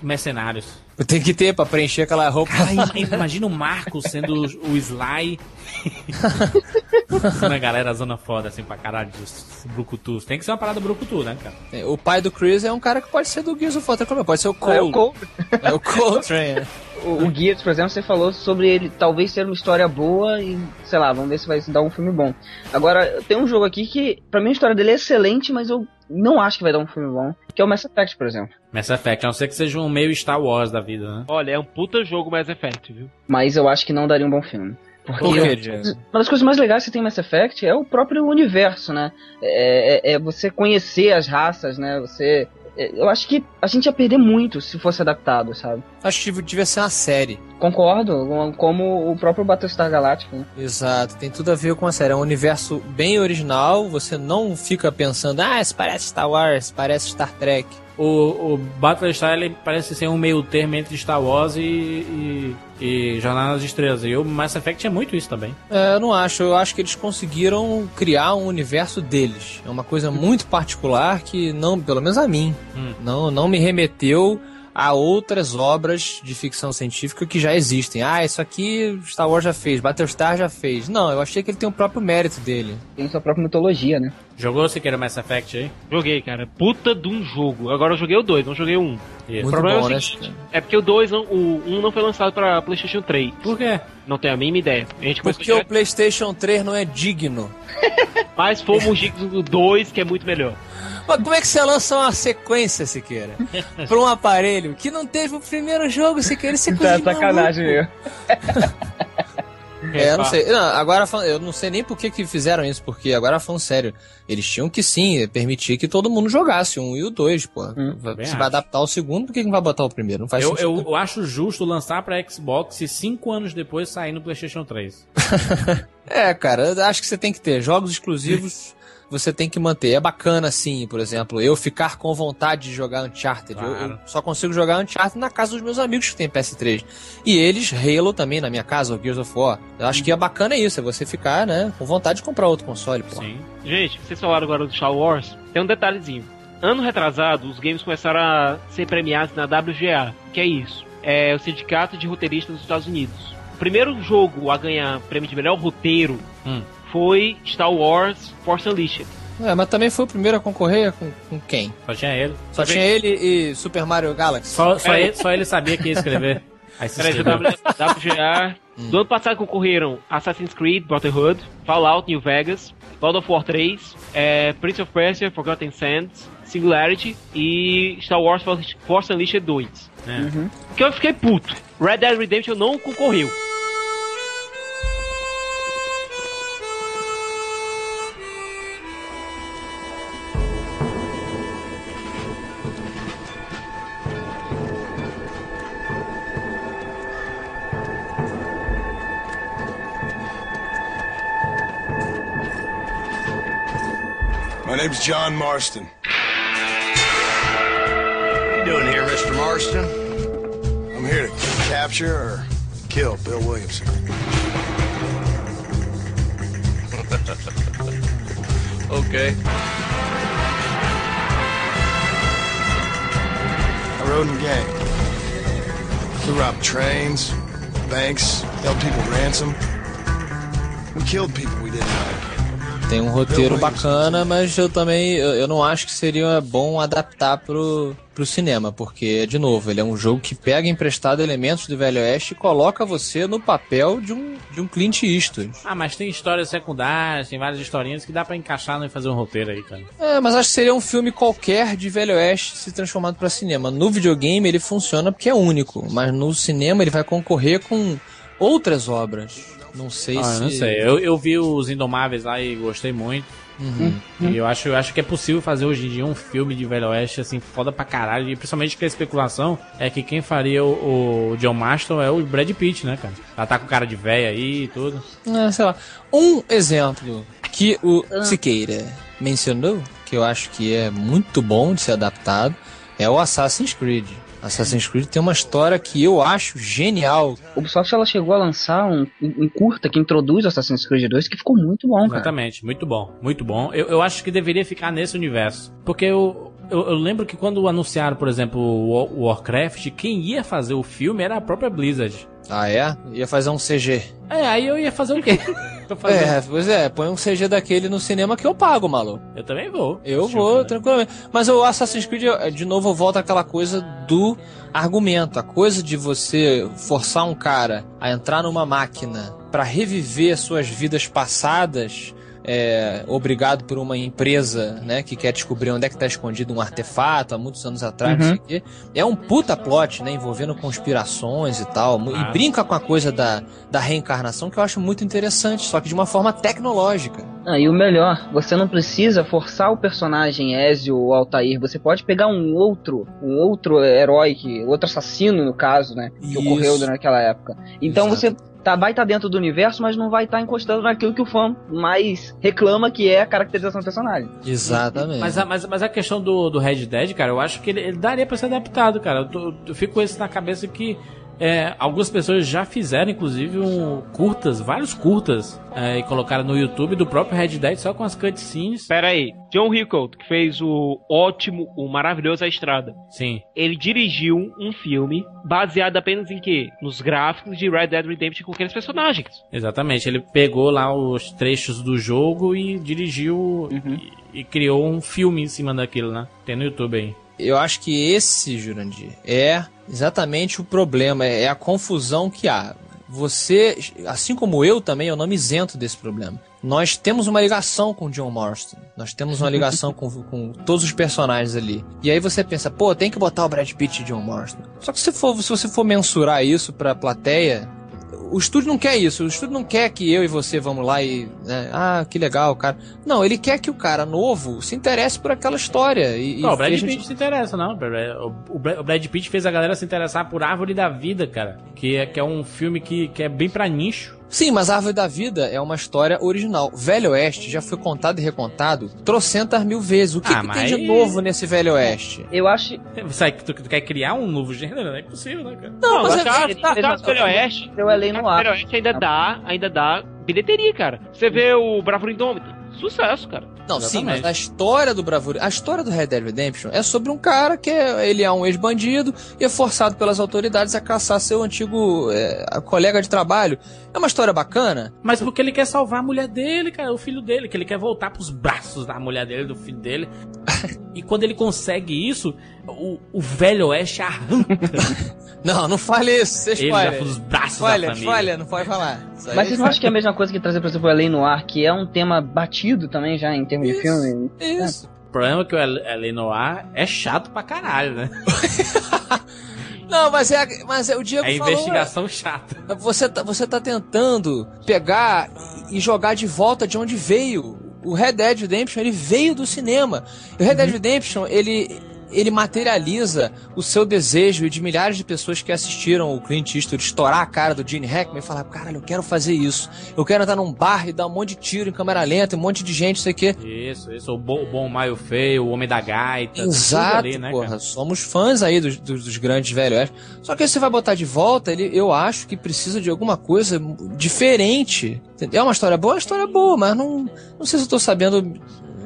[SPEAKER 2] Mercenários.
[SPEAKER 5] Tem que ter pra preencher aquela roupa.
[SPEAKER 2] Cara, imagina o Marco sendo o Sly. Uma galera zona foda, assim, pra caralho, dos brucutus. Tem que ser uma parada brucutu, né, cara?
[SPEAKER 5] O pai do Chris é um cara que pode ser do Gears of War, pode ser o
[SPEAKER 4] É o
[SPEAKER 5] Cole.
[SPEAKER 4] Cole.
[SPEAKER 5] É o Coltrane.
[SPEAKER 4] o, o Gears, por exemplo, você falou sobre ele talvez ser uma história boa e, sei lá, vamos ver se vai dar um filme bom. Agora, tem um jogo aqui que, pra mim, a história dele é excelente, mas eu não acho que vai dar um filme bom, que é o Mass Effect, por exemplo.
[SPEAKER 2] Mass Effect, a não ser que seja um meio Star Wars da vida, né?
[SPEAKER 3] Olha, é um puta jogo Mass Effect, viu?
[SPEAKER 4] Mas eu acho que não daria um bom filme. Porque
[SPEAKER 5] Por quê,
[SPEAKER 4] eu- uma das coisas mais legais que tem em Mass Effect é o próprio universo, né? É, é- é você conhecer as raças, né? Você. é, Eu acho que a gente ia perder muito se fosse adaptado, sabe?
[SPEAKER 5] Acho que devia ser uma série.
[SPEAKER 4] Concordo, com- como o próprio Battlestar Galactica. Né?
[SPEAKER 5] Exato, tem tudo a ver com a série. É um universo bem original, você não fica pensando, ah, isso parece Star Wars, parece Star Trek.
[SPEAKER 2] O, o Battlestar ele parece ser um meio termo entre Star Wars e, e, e Jornada nas Estrelas. E o Mass Effect é muito isso também.
[SPEAKER 5] É, eu não acho, eu acho que eles conseguiram criar um universo deles. É uma coisa muito particular que não, pelo menos a mim,
[SPEAKER 2] Hum.
[SPEAKER 5] não, não me remeteu a outras obras de ficção científica que já existem. Ah, isso aqui Star Wars já fez, Battlestar já fez. Não, eu achei que ele tem o próprio mérito dele.
[SPEAKER 4] Tem sua própria mitologia, né?
[SPEAKER 2] Jogou Siqueira Mass Effect aí?
[SPEAKER 3] Joguei, cara. Puta de um jogo. Agora eu joguei o 2, não joguei o 1. Um. O problema
[SPEAKER 5] bom,
[SPEAKER 3] é o
[SPEAKER 5] né?
[SPEAKER 3] seguinte, é porque o 2, não- o 1 um não foi lançado pra PlayStation 3.
[SPEAKER 2] Por quê?
[SPEAKER 3] Não tenho a mínima ideia. A gente
[SPEAKER 5] Porque o PlayStation 3 não é digno.
[SPEAKER 3] mas fomos dignos do 2, que é muito melhor.
[SPEAKER 5] Mas como é que você lança uma sequência, Siqueira? pra um aparelho que não teve o primeiro jogo, Siqueira? Isso é
[SPEAKER 4] Tá sacanagem, meu.
[SPEAKER 5] É, eu não sei. Não, agora eu não sei nem por que, que fizeram isso, porque agora falando sério, eles tinham que sim permitir que todo mundo jogasse 1 e o 2, pô.
[SPEAKER 2] Bem
[SPEAKER 5] Se
[SPEAKER 2] acho.
[SPEAKER 5] vai adaptar o segundo, por que que não vai botar o primeiro? Não faz
[SPEAKER 2] Eu,
[SPEAKER 5] sentido.
[SPEAKER 2] eu, eu acho justo lançar pra Xbox e cinco anos depois sair no PlayStation 3.
[SPEAKER 5] É, cara, eu acho que você tem que ter jogos exclusivos. Você tem que manter. É bacana, assim, por exemplo, eu ficar com vontade de jogar Uncharted. Eu- Eu,
[SPEAKER 2] Claro.
[SPEAKER 5] só consigo jogar Uncharted na casa dos meus amigos que tem PS3. E eles, Halo também na minha casa, o Gears of War. Eu acho que é bacana isso, é você ficar, né, com vontade de comprar outro console, pô.
[SPEAKER 2] Sim.
[SPEAKER 3] Gente, vocês falaram agora do Star Wars. Tem um detalhezinho. Ano retrasado, os games começaram a ser premiados na WGA. Que é isso? É o Sindicato de Roteiristas dos Estados Unidos. O primeiro jogo a ganhar prêmio de melhor roteiro
[SPEAKER 2] Hum.
[SPEAKER 3] Foi Star Wars Force Unleashed.
[SPEAKER 5] É, mas também foi o primeiro a concorrer com, com quem?
[SPEAKER 2] Só tinha ele.
[SPEAKER 5] Só tinha ele e Super Mario Galaxy.
[SPEAKER 2] Só, só,
[SPEAKER 3] É.
[SPEAKER 2] ele, só ele sabia que ia escrever. Aí se.
[SPEAKER 3] WGA. Do ano passado concorreram Assassin's Creed Brotherhood, Fallout New Vegas, God of War 3, é, Prince of Persia Forgotten Sands, Singularity e Star Wars Force Unleashed 2.
[SPEAKER 2] É.
[SPEAKER 3] Que eu fiquei puto. Red Dead Redemption não concorreu.
[SPEAKER 7] My name's John Marston.
[SPEAKER 9] What are you doing here, Mr. Marston?
[SPEAKER 7] I'm here to capture or kill Bill Williamson.
[SPEAKER 9] Okay.
[SPEAKER 7] I rode in a gang. We robbed trains, banks, held people ransom. We killed people we didn't.
[SPEAKER 5] Tem um roteiro bacana, mas eu também eu, eu não acho que seria bom adaptar pro, pro cinema, porque, de novo, ele é um jogo que pega emprestado elementos do Velho Oeste e coloca você no papel de um, de um Clint Eastwood.
[SPEAKER 2] Ah, mas tem histórias secundárias, tem várias historinhas que dá pra encaixar no e fazer um roteiro aí, cara.
[SPEAKER 5] É, mas acho que seria um filme qualquer de Velho Oeste se transformado para cinema. No videogame ele funciona porque é único, mas no cinema ele vai concorrer com outras obras. Não sei
[SPEAKER 2] Ah,
[SPEAKER 5] se.
[SPEAKER 2] eu não sei. Eu, eu vi os Indomáveis lá e gostei muito.
[SPEAKER 5] Uhum.
[SPEAKER 2] E eu acho, eu acho que é possível fazer hoje em dia um filme de Velho Oeste, assim, foda pra caralho. E principalmente que a especulação é que quem faria o, o John Marston é o Brad Pitt, né, cara? Ela tá com cara de véia aí e tudo.
[SPEAKER 5] É, sei lá. Um exemplo que o Siqueira mencionou, que eu acho que é muito bom de ser adaptado, é o Assassin's Creed. Assassin's Creed tem uma história que eu acho genial.
[SPEAKER 4] A Ubisoft ela chegou a lançar um, um curta que introduz Assassin's Creed 2 que ficou muito bom, cara.
[SPEAKER 2] Exatamente, muito bom, muito bom. Eu, eu acho que deveria ficar nesse universo. Porque eu, eu, eu lembro que quando anunciaram, por exemplo, o Wa- o Warcraft, quem ia fazer o filme era a própria Blizzard.
[SPEAKER 5] Ah, é? Ia fazer um CG.
[SPEAKER 2] É, aí eu ia fazer o quê? Fazendo.
[SPEAKER 5] É, pois é, põe um CG daquele no cinema que eu pago, maluco.
[SPEAKER 2] Eu também vou.
[SPEAKER 5] Eu vou,
[SPEAKER 2] né?
[SPEAKER 5] tranquilamente. Mas o Assassin's Creed, de novo, volta àquela coisa do argumento. A coisa de você forçar um cara a entrar numa máquina pra reviver suas vidas passadas. É, obrigado por uma empresa né, que quer descobrir onde é que tá escondido um artefato há muitos anos atrás, não sei o quê. É um puta plot, né? Envolvendo conspirações e tal. E
[SPEAKER 2] Ah.
[SPEAKER 5] brinca com a coisa da, da reencarnação que eu acho muito interessante, só que de uma forma tecnológica.
[SPEAKER 4] Ah, e o melhor, você não precisa forçar o personagem Ezio ou Altair. Você pode pegar um outro, um outro herói, que, outro assassino, no caso, né? Que
[SPEAKER 5] Isso.
[SPEAKER 4] ocorreu naquela época. Então
[SPEAKER 5] Exato.
[SPEAKER 4] você tá, vai estar dentro do universo, mas não vai estar encostando naquilo que o fã mais reclama, que é a caracterização do personagem.
[SPEAKER 5] Exatamente.
[SPEAKER 2] Mas a, mas, mas a questão do, do Red Dead, cara, eu acho que ele, ele daria pra ser adaptado, cara. Eu, tô- eu fico com isso na cabeça que é, algumas pessoas já fizeram, inclusive, um, curtas, vários curtas, é, e colocaram no YouTube do próprio Red Dead só com as cutscenes.
[SPEAKER 3] Pera aí, John Rickles, que fez o ótimo, o maravilhoso A Estrada.
[SPEAKER 2] Sim.
[SPEAKER 3] Ele dirigiu um filme baseado apenas em quê? Nos gráficos de Red Dead Redemption com aqueles personagens.
[SPEAKER 2] Exatamente, ele pegou lá os trechos do jogo e dirigiu e, e criou um filme em cima daquilo, né? Tem no YouTube aí.
[SPEAKER 5] Eu acho que esse, Jurandir, é exatamente o problema, é a confusão que há. Você, assim como eu também, eu não me isento desse problema. Nós temos uma ligação com John Marston. Nós temos uma ligação com, com todos os personagens ali. E aí você pensa, pô, tem que botar o Brad Pitt e John Marston. Só que se, for, se você for mensurar isso pra plateia, o estúdio não quer isso. O estúdio não quer que eu e você vamos lá e. né, ah, que legal, cara. Não, ele quer que o cara novo se interesse por aquela história. E,
[SPEAKER 2] Não,
[SPEAKER 5] e
[SPEAKER 2] o Brad
[SPEAKER 5] a gente-
[SPEAKER 2] Pitt se interessa, não. O Brad Pitt fez a galera se interessar por Árvore da Vida, cara. Que é, que é um filme que, que é bem pra nicho.
[SPEAKER 5] Sim, mas a Árvore da Vida é uma história original. Velho Oeste já foi contado e recontado trocentas mil vezes. O que,
[SPEAKER 2] Ah,
[SPEAKER 5] que
[SPEAKER 2] mas
[SPEAKER 5] tem de novo nesse Velho Oeste?
[SPEAKER 4] Eu acho.
[SPEAKER 2] Você, tu, tu quer criar um novo gênero? Não é possível, né, cara?
[SPEAKER 5] Não, mas
[SPEAKER 3] no
[SPEAKER 5] é- é-
[SPEAKER 3] no
[SPEAKER 5] tá-
[SPEAKER 3] caso do Velho Oeste,
[SPEAKER 4] Eu é lei
[SPEAKER 3] no
[SPEAKER 4] ar.
[SPEAKER 3] Velho Oeste ainda dá, ainda dá bilheteria, cara. Você vê o Bravura Indômita, sucesso, cara.
[SPEAKER 5] Não, sim,
[SPEAKER 2] Exatamente.
[SPEAKER 5] mas a história do Bravura, a história do Red Dead Redemption é sobre um cara que é, ele é um ex-bandido e é forçado pelas autoridades a caçar seu antigo é, colega de trabalho. É uma história bacana.
[SPEAKER 2] Mas porque ele quer salvar a mulher dele, cara, o filho dele, que ele quer voltar pros braços da mulher dele, do filho dele. e quando ele consegue isso, o, o velho oeste arranca
[SPEAKER 5] Não, não fale isso, você
[SPEAKER 2] ele já
[SPEAKER 5] spoiler.
[SPEAKER 2] pros braços
[SPEAKER 5] Spoiler,
[SPEAKER 2] da família.
[SPEAKER 5] spoiler, não pode falar. Isso
[SPEAKER 4] Mas vocês não acham que é a mesma coisa que trazer, por exemplo, a Lei Noir, que é um tema batido também já em termos de filme?
[SPEAKER 5] Isso.
[SPEAKER 2] O problema é que o L.A. Noir é chato pra caralho, né?
[SPEAKER 5] Não, mas é, mas é o Diego
[SPEAKER 2] É
[SPEAKER 5] falou,
[SPEAKER 2] investigação chata.
[SPEAKER 5] Você tá, você tá tentando pegar e jogar de volta de onde veio. O Red Dead Redemption, ele veio do cinema. O Red Dead Redemption, ele, ele materializa o seu desejo de milhares de pessoas que assistiram o Clint Eastwood estourar a cara do Gene Hackman e falar, caralho, eu quero fazer isso. Eu quero entrar num bar e dar um monte de tiro em câmera lenta, um monte de gente, isso aqui.
[SPEAKER 2] Isso, isso. O bom, o bom Maio Feio, o Homem da Gaita.
[SPEAKER 5] Exato,
[SPEAKER 2] ali, né,
[SPEAKER 5] porra.
[SPEAKER 2] cara?
[SPEAKER 5] Somos fãs aí dos, dos, dos grandes velhos. Só que aí você vai botar de volta, ele, eu acho que precisa de alguma coisa diferente. É uma história boa, é uma história boa, mas não, não sei se eu tô sabendo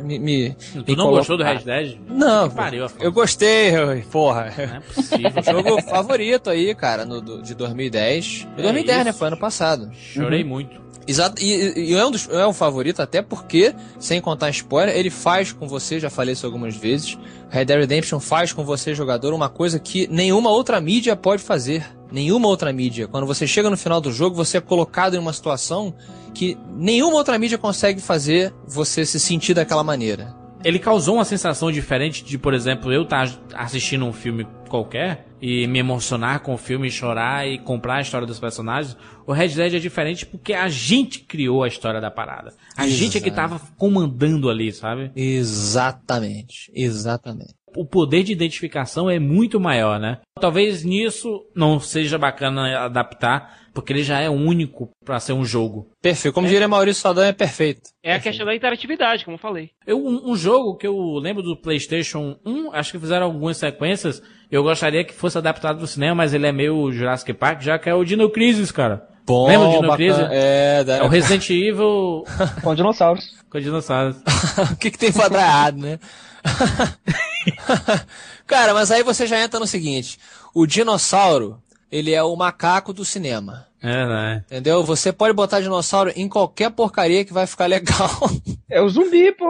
[SPEAKER 5] me. me
[SPEAKER 2] Tu
[SPEAKER 5] me
[SPEAKER 2] não gostou do Red Dead?
[SPEAKER 5] Não,
[SPEAKER 2] pariu,
[SPEAKER 5] eu gostei, porra.
[SPEAKER 2] Não é possível.
[SPEAKER 5] Jogo favorito aí, cara, no, do- de 2010. Foi
[SPEAKER 2] É
[SPEAKER 5] 2010, né?
[SPEAKER 2] isso.
[SPEAKER 5] Foi ano passado.
[SPEAKER 2] Chorei muito.
[SPEAKER 5] Exato, e, e é, um dos, é um favorito até porque, sem contar spoiler, ele faz com você, já falei isso algumas vezes, Red Dead Redemption faz com você, jogador, uma coisa que nenhuma outra mídia pode fazer. Nenhuma outra mídia. Quando você chega no final do jogo, você é colocado em uma situação que nenhuma outra mídia consegue fazer você se sentir daquela maneira.
[SPEAKER 2] Ele causou uma sensação diferente de, por exemplo, eu estar assistindo um filme qualquer e me emocionar com o filme, chorar e comprar a história dos personagens. O Red Dead é diferente porque a gente criou a história da parada. A gente é que tava comandando ali, sabe?
[SPEAKER 5] Exatamente. Exatamente.
[SPEAKER 2] O poder de identificação é muito maior, né? Talvez nisso não seja bacana adaptar, porque ele já é único pra ser um jogo.
[SPEAKER 5] Perfeito. Como diria Maurício Saldanha, é perfeito.
[SPEAKER 3] É a questão da interatividade, como eu falei.
[SPEAKER 2] Eu, um, um jogo que eu lembro do PlayStation 1, acho que fizeram algumas sequências. Eu gostaria que fosse adaptado pro cinema, mas ele é meio Jurassic Park, já que é o Dino Crisis, cara.
[SPEAKER 5] Bom,
[SPEAKER 2] Lembra de Dino. Crisis?
[SPEAKER 5] É, da...
[SPEAKER 2] É o Resident Evil
[SPEAKER 4] Com dinossauros.
[SPEAKER 2] com dinossauros.
[SPEAKER 5] o que, que tem pra dar errado, né? Cara, mas aí você já entra no seguinte: o dinossauro ele é o macaco do cinema.
[SPEAKER 2] É, né?
[SPEAKER 5] Entendeu? Você pode botar dinossauro em qualquer porcaria que vai ficar legal.
[SPEAKER 4] É o zumbi, pô.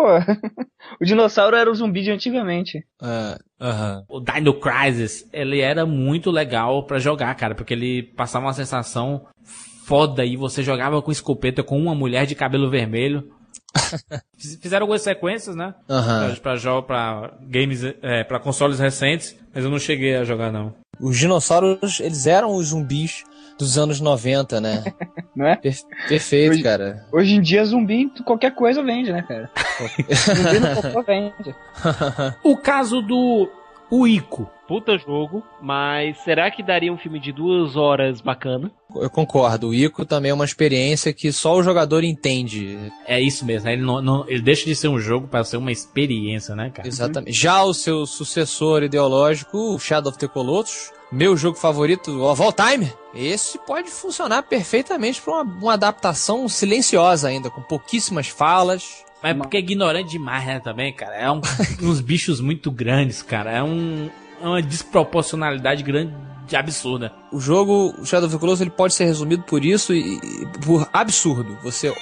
[SPEAKER 4] O dinossauro era o zumbi de antigamente.
[SPEAKER 5] É, aham.
[SPEAKER 2] O Dino Crisis, ele era muito legal pra jogar, cara, porque ele passava uma sensação foda e você jogava com escopeta com uma mulher de cabelo vermelho. Fiz- Fizeram algumas sequências, né?
[SPEAKER 5] Aham.
[SPEAKER 2] Pra, pra, games, é, pra consoles recentes, mas eu não cheguei a jogar, não.
[SPEAKER 5] Os dinossauros, eles eram os zumbis dos anos 90, né?
[SPEAKER 4] Não é?
[SPEAKER 5] Per- perfeito,
[SPEAKER 4] Hoje-
[SPEAKER 5] cara.
[SPEAKER 4] Hoje em dia, zumbi, qualquer coisa vende, né, cara? zumbi no cocô vende.
[SPEAKER 2] O caso do o Ico.
[SPEAKER 3] Puta jogo, mas será que daria um filme de duas horas bacana?
[SPEAKER 5] Eu concordo. O Ico também é uma experiência que só o jogador entende.
[SPEAKER 2] É isso mesmo, ele, não, não- ele deixa de ser um jogo pra ser uma experiência, né, cara?
[SPEAKER 5] Exatamente. Já o seu sucessor ideológico, o Shadow of the Colossus, meu jogo favorito of all time, esse pode funcionar perfeitamente para uma, uma adaptação silenciosa ainda, com pouquíssimas falas.
[SPEAKER 2] Mas porque é ignorante demais, né, também, cara. É um- uns bichos muito grandes, cara. É um, é uma desproporcionalidade grande, absurda.
[SPEAKER 5] O jogo Shadow of the Colossus ele pode ser resumido por isso e, e por absurdo. Você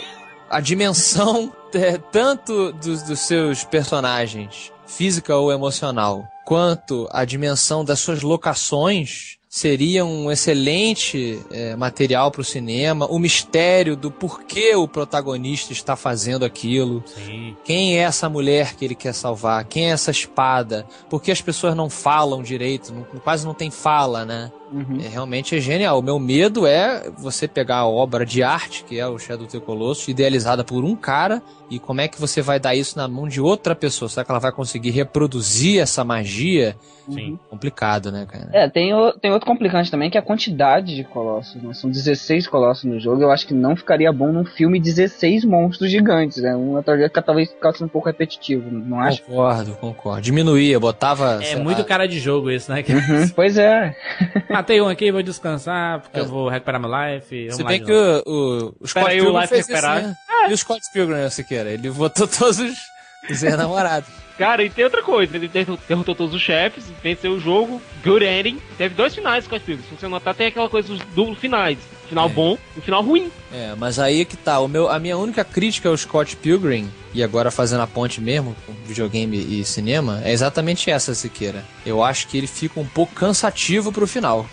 [SPEAKER 5] a dimensão é, tanto dos, dos seus personagens, física ou emocional, quanto a dimensão das suas locações seria um excelente é, material para o cinema. O mistério do porquê o protagonista está fazendo aquilo.
[SPEAKER 2] Sim.
[SPEAKER 5] Quem é essa mulher que ele quer salvar? Quem é essa espada? Por que as pessoas não falam direito? Não- quase não tem fala, né?
[SPEAKER 4] Uhum.
[SPEAKER 5] É, realmente é genial. O meu medo é você pegar a obra de arte, que é o Shadow of the Colossus, idealizada por um cara, e como é que você vai dar isso na mão de outra pessoa? Será que ela vai conseguir reproduzir essa magia?
[SPEAKER 2] Sim.
[SPEAKER 5] Complicado, né, cara?
[SPEAKER 4] É, tem, o- tem outro complicante também, que é a quantidade de colossos, né? São 16 colossos no jogo. Eu acho que não ficaria bom num filme 16 monstros gigantes, né? Um atrás talvez ficasse um pouco repetitivo, não acho?
[SPEAKER 5] Concordo, concordo. Diminuía, botava.
[SPEAKER 2] É muito
[SPEAKER 5] lá,
[SPEAKER 2] cara de jogo isso, né?
[SPEAKER 4] Uhum, pois é.
[SPEAKER 2] Matei um aqui, vou descansar, porque
[SPEAKER 5] É.
[SPEAKER 2] eu vou recuperar meu life.
[SPEAKER 5] Se bem que o, o, o
[SPEAKER 3] Espera
[SPEAKER 5] Scott
[SPEAKER 3] aí, o
[SPEAKER 5] Pilgrim
[SPEAKER 3] Life
[SPEAKER 5] fez isso,
[SPEAKER 3] recuperar.
[SPEAKER 5] né? E o Scott Pilgrim, Siqueira? Ele botou todos os, os ex-namorados.
[SPEAKER 3] Cara, e tem outra coisa, ele derrotou, derrotou todos os chefes, venceu o jogo, good ending. Teve dois finais, Scott Pilgrim. Se você notar, tem aquela coisa dos duplos finais. Final
[SPEAKER 5] É.
[SPEAKER 3] bom e final ruim.
[SPEAKER 5] É, mas aí que tá. O meu, a minha única crítica ao Scott Pilgrim, e agora fazendo a ponte mesmo com videogame e cinema, é exatamente essa, Siqueira. Eu acho que ele fica um pouco cansativo pro final.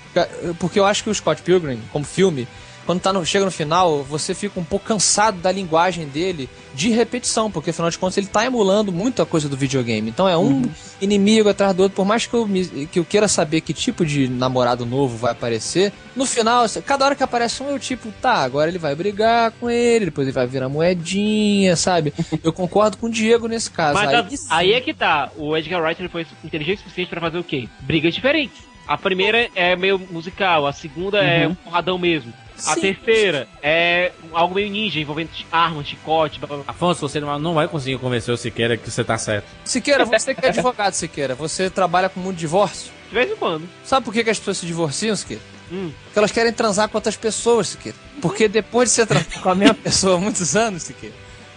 [SPEAKER 5] Porque eu acho que o Scott Pilgrim, como filme, quando tá no- chega no final, você fica um pouco cansado da linguagem dele de repetição, porque afinal de contas ele tá emulando muito a coisa do videogame. Então é um inimigo atrás do outro, por mais que eu, me- que eu queira saber que tipo de namorado novo vai aparecer, no final, cada hora que aparece um, eu tipo, tá, agora ele vai brigar com ele, depois ele vai virar moedinha, sabe? Eu concordo com o Diego nesse caso.
[SPEAKER 3] Mas
[SPEAKER 5] aí,
[SPEAKER 3] a- aí é que tá. O Edgar Wright ele foi inteligente o suficiente pra fazer o quê? Brigas diferentes. A primeira é meio musical, a segunda é um porradão mesmo. A
[SPEAKER 5] Sim.
[SPEAKER 3] terceira é algo meio ninja, envolvendo armas, chicote, blá blá blá.
[SPEAKER 2] Afonso, você não não vai conseguir convencer o Siqueira que você tá certo.
[SPEAKER 5] Siqueira, você que é advogado, Siqueira, você trabalha com muito divórcio.
[SPEAKER 3] De vez em quando.
[SPEAKER 5] Sabe por que, que as pessoas se divorciam, Siqueira?
[SPEAKER 3] Hum.
[SPEAKER 5] Porque elas querem transar com outras pessoas, Siqueira. Porque depois de você transar com a mesma pessoa há muitos anos, Siqueira,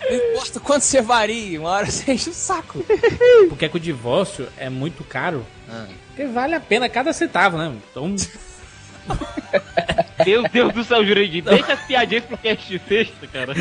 [SPEAKER 5] não importa quanto você varie, uma hora você enche o saco.
[SPEAKER 2] Porque é que o divórcio é muito caro.
[SPEAKER 5] Ah.
[SPEAKER 2] Porque vale a pena cada centavo, né? Então,
[SPEAKER 3] Meu Deus do céu, Jurandir. Deixa as piadinhas pro cast sexta, cara.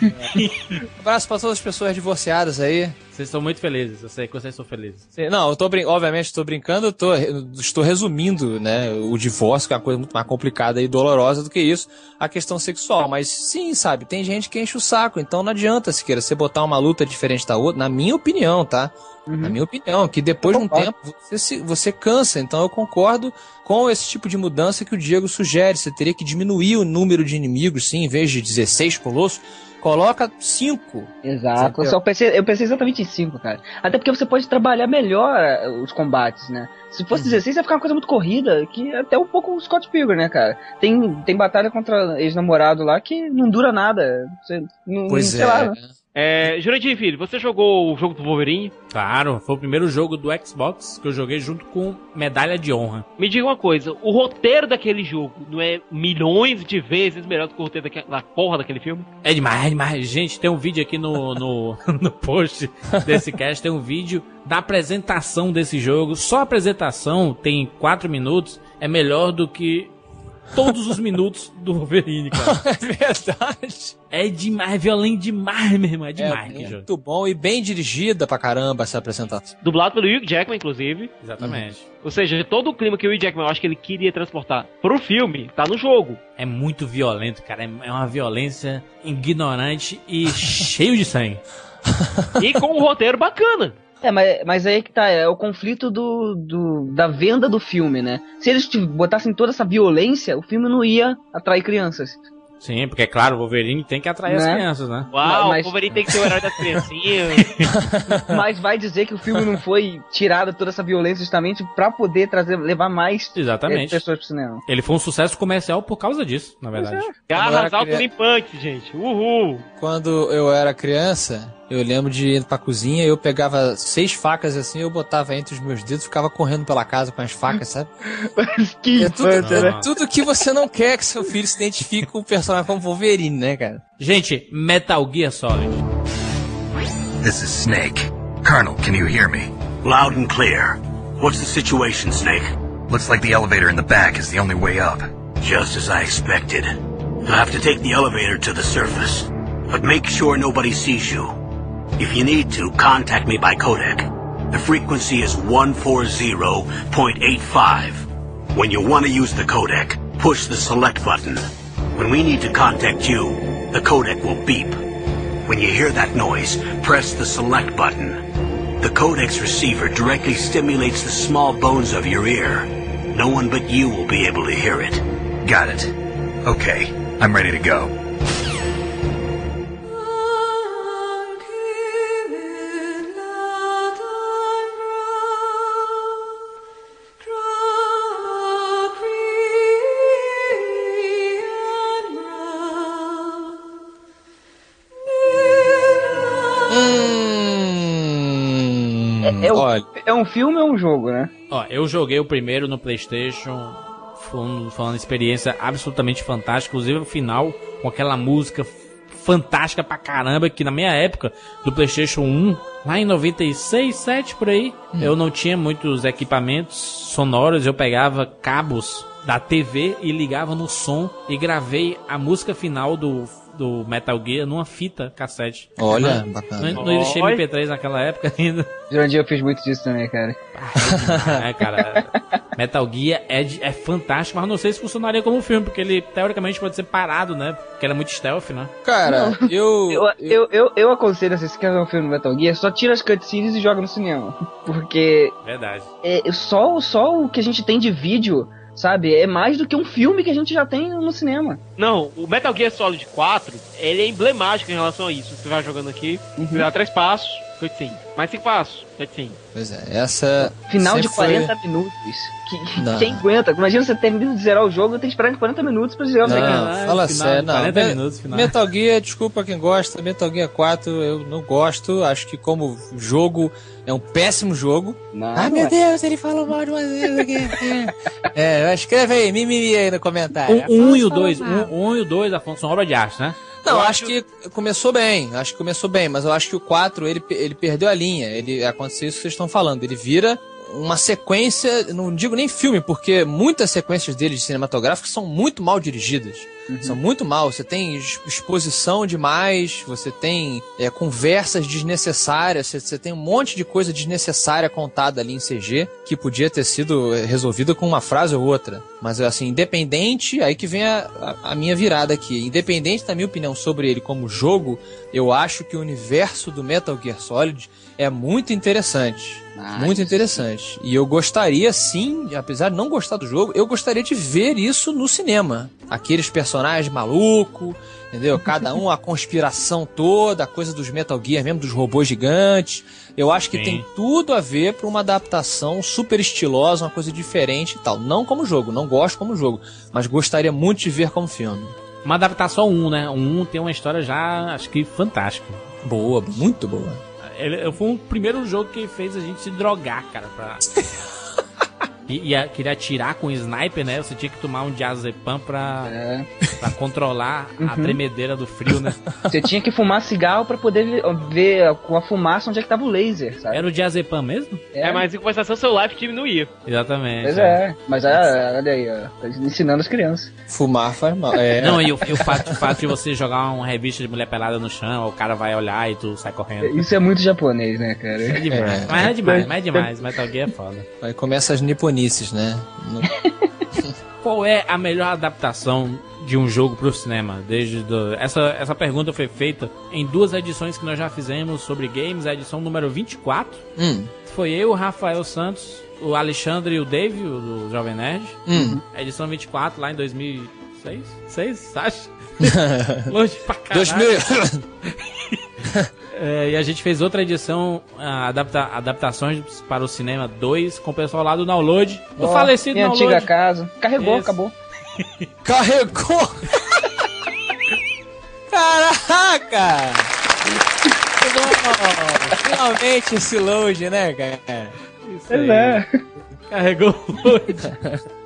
[SPEAKER 5] Abraço pra todas as pessoas divorciadas aí.
[SPEAKER 2] vocês são muito felizes. Eu sei que vocês são felizes.
[SPEAKER 5] Não, eu tô brin... obviamente estou brincando, eu tô, eu estou resumindo, né, o divórcio, que é uma coisa muito mais complicada e dolorosa do que isso, a questão sexual. Mas sim, sabe, tem gente que enche o saco, então não adianta se queira você botar uma luta diferente da outra, na minha opinião, tá? Na minha opinião, que depois de um tempo você, se- você cansa. Então eu concordo com esse tipo de mudança que o Diego sugere. Você teria que diminuir o número de inimigos, sim, em vez de 16 colossos, coloca 5.
[SPEAKER 4] Exato. Eu, pensei, eu pensei exatamente em 5, cara. Até porque você pode trabalhar melhor eh, os combates, né? Se fosse 16, ia ficar uma coisa muito corrida, que até um pouco o Scott Pilgrim, né, cara? Tem, tem batalha contra ex-namorado lá que não dura nada. Você, não,
[SPEAKER 5] Pois
[SPEAKER 4] sei
[SPEAKER 5] é.
[SPEAKER 4] lá, né?
[SPEAKER 3] É, Jurandir, filho, você jogou o jogo do Wolverine?
[SPEAKER 2] Claro, foi o primeiro jogo do Xbox que eu joguei junto com Medalha de Honra.
[SPEAKER 3] Me diga uma coisa, o roteiro daquele jogo não é milhões de vezes melhor do que o roteiro daquela, da porra daquele filme?
[SPEAKER 2] É demais, é demais. Gente, tem um vídeo aqui no, no, no post desse cast, tem um vídeo da apresentação desse jogo. Só a apresentação tem 4 minutos, é melhor do que todos os minutos do Wolverine, cara.
[SPEAKER 5] É verdade.
[SPEAKER 2] É demais, é violento demais, meu irmão. É demais,
[SPEAKER 5] é
[SPEAKER 2] que jogo.
[SPEAKER 5] muito bom e bem dirigida pra caramba essa apresentação.
[SPEAKER 3] Dublado pelo Hugh Jackman, inclusive.
[SPEAKER 2] Exatamente.
[SPEAKER 3] Ou seja, todo o clima que o Hugh Jackman eu acho que ele queria transportar pro filme, tá no jogo.
[SPEAKER 2] É muito violento, cara. É é uma violência ignorante e cheio de sangue.
[SPEAKER 3] E com um roteiro bacana.
[SPEAKER 4] É, mas, mas aí que tá, é o conflito do, do, da venda do filme, né? Se eles botassem toda essa violência, o filme não ia atrair crianças.
[SPEAKER 2] Sim, porque é claro, o Wolverine tem que atrair as
[SPEAKER 4] Né?
[SPEAKER 2] crianças, né?
[SPEAKER 3] Uau,
[SPEAKER 4] Mas-
[SPEAKER 3] o Wolverine tem que ser o herói das criancinhas.
[SPEAKER 4] Mas vai dizer que o filme não foi tirado toda essa violência justamente pra poder trazer, levar mais eh,
[SPEAKER 2] Exatamente.
[SPEAKER 4] pessoas pro cinema.
[SPEAKER 2] Ele foi um sucesso comercial por causa disso, na verdade.
[SPEAKER 3] Garras
[SPEAKER 5] Agora,
[SPEAKER 3] autolimpantes, gente. Uhul.
[SPEAKER 5] Quando eu era criança, eu lembro de ir pra cozinha, eu pegava seis facas assim, eu botava entre os meus dedos, ficava correndo pela casa com as facas, sabe?
[SPEAKER 4] que
[SPEAKER 5] É tudo,
[SPEAKER 4] infância, né?
[SPEAKER 5] é tudo que você não quer que seu filho se identifique com o personagem como Wolverine, né, cara?
[SPEAKER 2] Gente, Metal Gear Solid.
[SPEAKER 10] This is Snake. Colonel, can you hear me?
[SPEAKER 6] Loud and clear. What's the situation, Snake?
[SPEAKER 10] Looks like the elevator in the back is the only way up.
[SPEAKER 6] Just as I expected. You'll have to take the elevator to the surface. But make sure nobody sees you. If you need to, contact me by codec. The frequency is 140.85. When you want to use the codec, push the select button. When we need to contact you, the codec will beep. When you hear that noise, press the select button. The codec's receiver directly stimulates the small bones of your ear. No one but you will be able to hear it.
[SPEAKER 10] Got it. Okay, I'm ready to go.
[SPEAKER 5] Hum,
[SPEAKER 4] É, o-
[SPEAKER 5] olha,
[SPEAKER 4] é um filme ou um jogo, né?
[SPEAKER 2] Ó, eu joguei o primeiro no PlayStation. Foi, um- foi uma experiência absolutamente fantástica. Inclusive o final, com aquela música fantástica pra caramba. Que na minha época do PlayStation 1, lá em 96, 7 por aí, eu não tinha muitos equipamentos sonoros. Eu pegava cabos da TV e ligava no som e gravei a música final do, do Metal Gear numa fita cassete.
[SPEAKER 5] olha,
[SPEAKER 2] Não,
[SPEAKER 5] bacana.
[SPEAKER 2] não existia
[SPEAKER 3] Oi.
[SPEAKER 2] MP3 naquela época ainda.
[SPEAKER 4] Jurandir, eu fiz muito disso também, cara.
[SPEAKER 2] É, cara. Metal Gear é, de- é fantástico, mas não sei se funcionaria como filme, porque ele teoricamente pode ser parado, né? Porque era muito stealth, né?
[SPEAKER 5] Cara, eu,
[SPEAKER 4] Eu, eu, eu, eu aconselho, assim, se quer ver um filme do Metal Gear, só tira as cutscenes e joga no cinema. Porque
[SPEAKER 2] Verdade.
[SPEAKER 4] é, só, só o que a gente tem de vídeo, sabe, é mais do que um filme que a gente já tem no cinema.
[SPEAKER 3] Não, o Metal Gear Solid 4, ele é emblemático em relação a isso. Você vai jogando aqui, você dá três passos, cutscene. Mais cinco passos, cutscene.
[SPEAKER 5] Pois é, essa.
[SPEAKER 4] Final de
[SPEAKER 5] sempre foi-
[SPEAKER 4] 40 minutos. Que,
[SPEAKER 5] Não.
[SPEAKER 4] quem aguenta? Imagina você termina de zerar o jogo e tem que esperar 40 minutos pra zerar o
[SPEAKER 5] Não,
[SPEAKER 4] jogo.
[SPEAKER 5] Fala sério, não.
[SPEAKER 2] 40
[SPEAKER 5] Me-
[SPEAKER 2] minutos, final.
[SPEAKER 5] Metal Gear, desculpa quem gosta, Metal Gear 4 eu não gosto, acho que como jogo é um péssimo jogo.
[SPEAKER 4] Não,
[SPEAKER 5] Ai
[SPEAKER 4] não
[SPEAKER 5] meu
[SPEAKER 4] é.
[SPEAKER 5] Deus, ele falou mal de uma vez aqui. É, escreve aí, mimimi aí no comentário.
[SPEAKER 2] Um, um e o dois, um, um e o dois, Afonso, são obra de arte, né?
[SPEAKER 5] Não,
[SPEAKER 3] Eu
[SPEAKER 5] acho
[SPEAKER 3] acho-
[SPEAKER 5] que começou bem, acho que começou bem, mas eu acho que o 4 ele, ele perdeu a linha. Ele aconteceu isso que vocês estão falando. Ele vira uma sequência, não digo nem filme, porque muitas sequências dele de cinematográficos são muito mal dirigidas. São muito mal. Você tem ex- exposição demais, você tem é, conversas desnecessárias, você, você tem um monte de coisa desnecessária contada ali em CG que podia ter sido é, resolvida com uma frase ou outra. Mas assim, independente, aí que vem a, a- a minha virada aqui. Independente da minha opinião sobre ele como jogo, eu acho que o universo do Metal Gear Solid é muito interessante. Muito interessante. E eu gostaria sim, apesar de não gostar do jogo, eu gostaria de ver isso no cinema. Aqueles personagens malucos, entendeu? Cada um, a conspiração toda, a coisa dos Metal Gear mesmo, dos robôs gigantes. Eu acho que
[SPEAKER 2] Sim.
[SPEAKER 5] tem tudo a ver para uma adaptação super estilosa, uma coisa diferente e tal. Não como jogo, não gosto como jogo, mas gostaria muito de ver como filme.
[SPEAKER 2] Uma adaptação 1, né? O 1 tem uma história já, acho que fantástica.
[SPEAKER 5] Boa, muito boa.
[SPEAKER 2] Ele foi o primeiro jogo que fez a gente se drogar, cara, pra... E, e queria atirar com sniper, né? Você tinha que tomar um diazepam pra,
[SPEAKER 4] É.
[SPEAKER 2] pra controlar a
[SPEAKER 4] Uhum.
[SPEAKER 2] tremedeira do frio, né?
[SPEAKER 4] Você tinha que fumar cigarro pra poder ver, com a fumaça onde é que tava o laser, sabe?
[SPEAKER 2] Era o diazepam mesmo?
[SPEAKER 3] É, mas em compensação seu life diminuía.
[SPEAKER 2] Exatamente.
[SPEAKER 4] Pois é, mas ah, olha aí, ó, tá ensinando as crianças.
[SPEAKER 5] Fumar faz mal. É.
[SPEAKER 2] Não, e o, e o fato, o fato de você jogar uma revista de mulher pelada no chão, o cara vai olhar e tu sai correndo.
[SPEAKER 4] Isso é muito japonês, né, cara?
[SPEAKER 2] É demais. Mas é demais, mas é demais. Metal Gear é foda.
[SPEAKER 5] Aí começa as niponices, né? No-
[SPEAKER 2] Qual é a melhor adaptação de um jogo pro cinema? Desde do... essa, essa pergunta foi feita em duas edições que nós já fizemos sobre games, a edição número 24.
[SPEAKER 5] Hum.
[SPEAKER 2] Foi eu, o Rafael Santos, o Alexandre e o Dave, o do Jovem Nerd.
[SPEAKER 5] Hum.
[SPEAKER 2] Edição 24, lá em 2006? 6, acho? Longe pra caralho.
[SPEAKER 5] 2000.
[SPEAKER 2] É, e a gente fez outra edição, ah, adapta, adaptações para o cinema 2, com o pessoal lá do Download, do falecido
[SPEAKER 4] minha
[SPEAKER 2] Download.
[SPEAKER 4] antiga casa. Carregou,
[SPEAKER 2] Isso.
[SPEAKER 4] acabou.
[SPEAKER 5] Carregou! Caraca! Finalmente esse load, né, cara?
[SPEAKER 2] Isso
[SPEAKER 4] Pois
[SPEAKER 2] aí.
[SPEAKER 4] é.
[SPEAKER 2] Carregou hoje.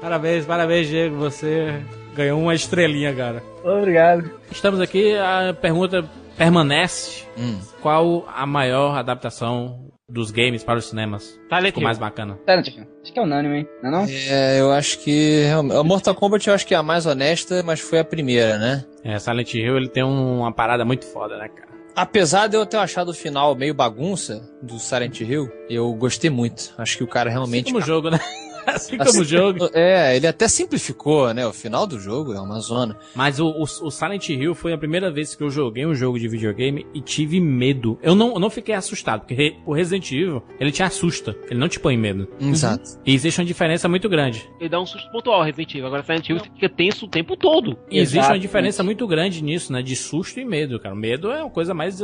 [SPEAKER 2] parabéns, parabéns, Diego. Você ganhou uma estrelinha, cara.
[SPEAKER 4] Obrigado.
[SPEAKER 2] Estamos aqui, a pergunta permanece.
[SPEAKER 5] Hum.
[SPEAKER 2] Qual a maior adaptação dos games para os cinemas?
[SPEAKER 3] Silent
[SPEAKER 2] Ficou
[SPEAKER 3] Hill.
[SPEAKER 2] mais bacana.
[SPEAKER 4] Silent Hill. Acho que é unânime, hein? Não é não?
[SPEAKER 5] É, eu acho que. realmente- A Mortal Kombat eu acho que é a mais honesta, mas foi a primeira, né?
[SPEAKER 2] É, Silent Hill ele tem um- uma parada muito foda, né, cara?
[SPEAKER 5] Apesar de eu ter achado o final meio bagunça do Silent Hill, eu gostei muito. Acho que o cara realmente.
[SPEAKER 2] Como jogo, né? assim como o jogo.
[SPEAKER 5] É, ele até simplificou, né? O final do jogo é uma zona.
[SPEAKER 2] Mas o, o, o Silent Hill foi a primeira vez que eu joguei um jogo de videogame e tive medo. Eu não, eu não fiquei assustado, porque re- o Resident Evil, ele te assusta. Ele não te põe medo.
[SPEAKER 5] Exato.
[SPEAKER 2] E existe uma diferença muito grande.
[SPEAKER 3] Ele dá um susto pontual, Resident Evil. Agora Silent Hill você fica tenso o tempo todo.
[SPEAKER 2] E existe
[SPEAKER 4] Exato.
[SPEAKER 2] uma diferença muito grande nisso, né? De susto e medo, cara. O medo é uma coisa mais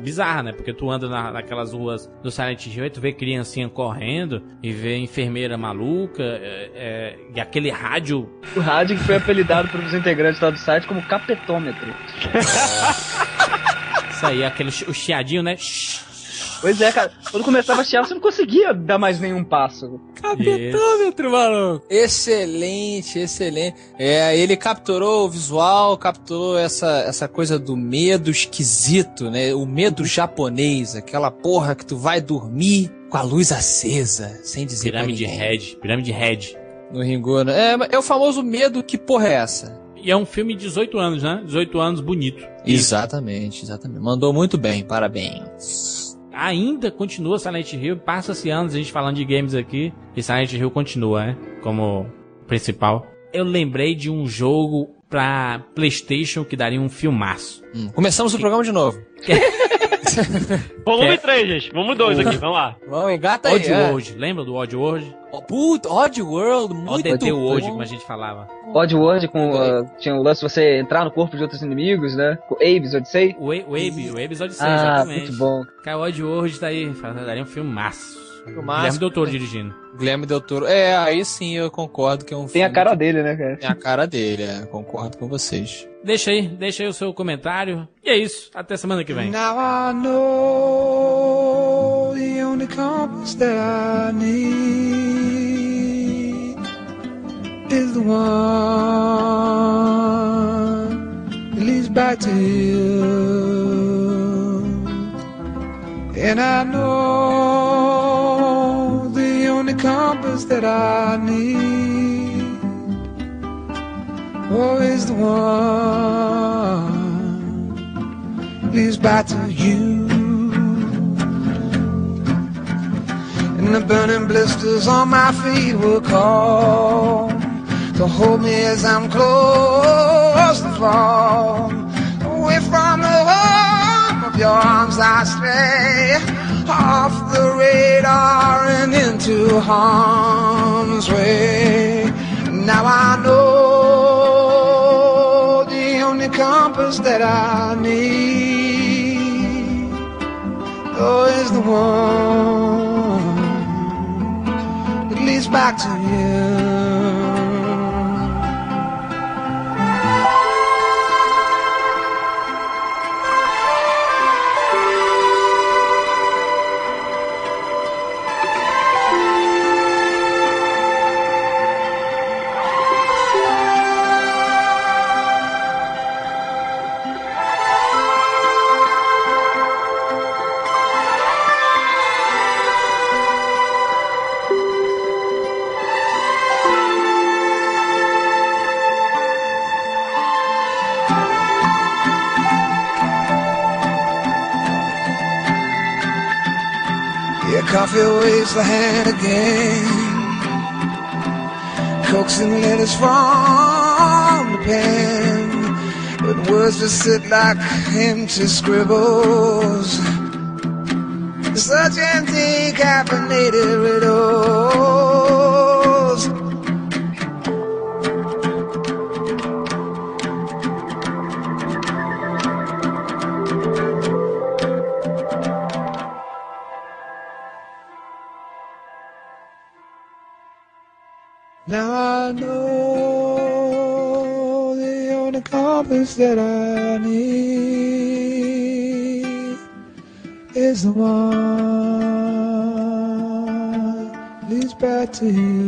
[SPEAKER 2] bizarra, né? Porque tu anda na- naquelas ruas do Silent Hill e tu vê criancinha correndo e vê enfermeira maluca é, é, e aquele rádio.
[SPEAKER 4] O rádio que foi apelidado pelos integrantes lá do site como capetômetro.
[SPEAKER 2] Isso aí, aquele o chiadinho, né?
[SPEAKER 4] Pois é, cara. Quando começava a chiar, você não conseguia dar mais nenhum passo.
[SPEAKER 5] Capetômetro, maluco. Excelente, excelente. É, ele capturou o visual, capturou essa, essa coisa do medo esquisito, né? O medo japonês, aquela porra que tu vai dormir com a luz acesa, sem dizer
[SPEAKER 2] Pirâmide. Red. Pirâmide Red.
[SPEAKER 5] No Ringo, né? É, é o famoso medo, que porra é essa?
[SPEAKER 2] E é um filme de 18 anos, né? 18 anos bonito.
[SPEAKER 5] Exatamente, exatamente. Mandou muito bem, parabéns.
[SPEAKER 2] Ainda continua Silent Hill, passa-se anos a gente falando de games aqui, e Silent Hill continua, né? Como principal. Eu lembrei de um jogo pra Playstation que daria um filmaço.
[SPEAKER 5] Hum, Começamos o programa de novo.
[SPEAKER 3] Volume
[SPEAKER 2] É.
[SPEAKER 3] 3, gente. Vamos dois aqui, vamos lá.
[SPEAKER 5] Vamos, engata aí.
[SPEAKER 2] Odd
[SPEAKER 5] é.
[SPEAKER 2] World, lembra do Odd World?
[SPEAKER 5] Oh, puta, Odd World, muito
[SPEAKER 2] ODD
[SPEAKER 5] bom.
[SPEAKER 2] World, como a gente falava.
[SPEAKER 4] Oddworld com. ah, tinha o lance de você entrar no corpo de outros inimigos, né? O Aves, Odyssey.
[SPEAKER 2] O Wave, o Wave Odyssey,
[SPEAKER 4] Ah,
[SPEAKER 2] exatamente.
[SPEAKER 4] muito bom.
[SPEAKER 2] Cara, o Odd World tá aí, daria um filmaço.
[SPEAKER 5] Filmaço.
[SPEAKER 2] Guilherme Doutor dirigindo.
[SPEAKER 5] Guilherme Del Toro. É, aí sim eu concordo que é um
[SPEAKER 4] Tem a cara
[SPEAKER 5] que
[SPEAKER 4] dele, né, cara?
[SPEAKER 5] Tem a cara dele, é, concordo com vocês.
[SPEAKER 2] Deixa aí, deixa aí o seu comentário. E é isso, até semana que vem.
[SPEAKER 11] Now I know the only compass that I need is the one that leads back to you. And I know compass that I need is the one leads back to you. And the burning blisters on my feet will call to hold me as I'm close to fall. Away from the warmth of your arms I stray, off the radar and into harm's way. Now I know the only compass that I need oh, is the one that leads back to you. Coffee waves the hand again. Coaxing letters from the pen. But words just sit like empty scribbles. Such empty caffeinated riddles. Is the one leads back to you.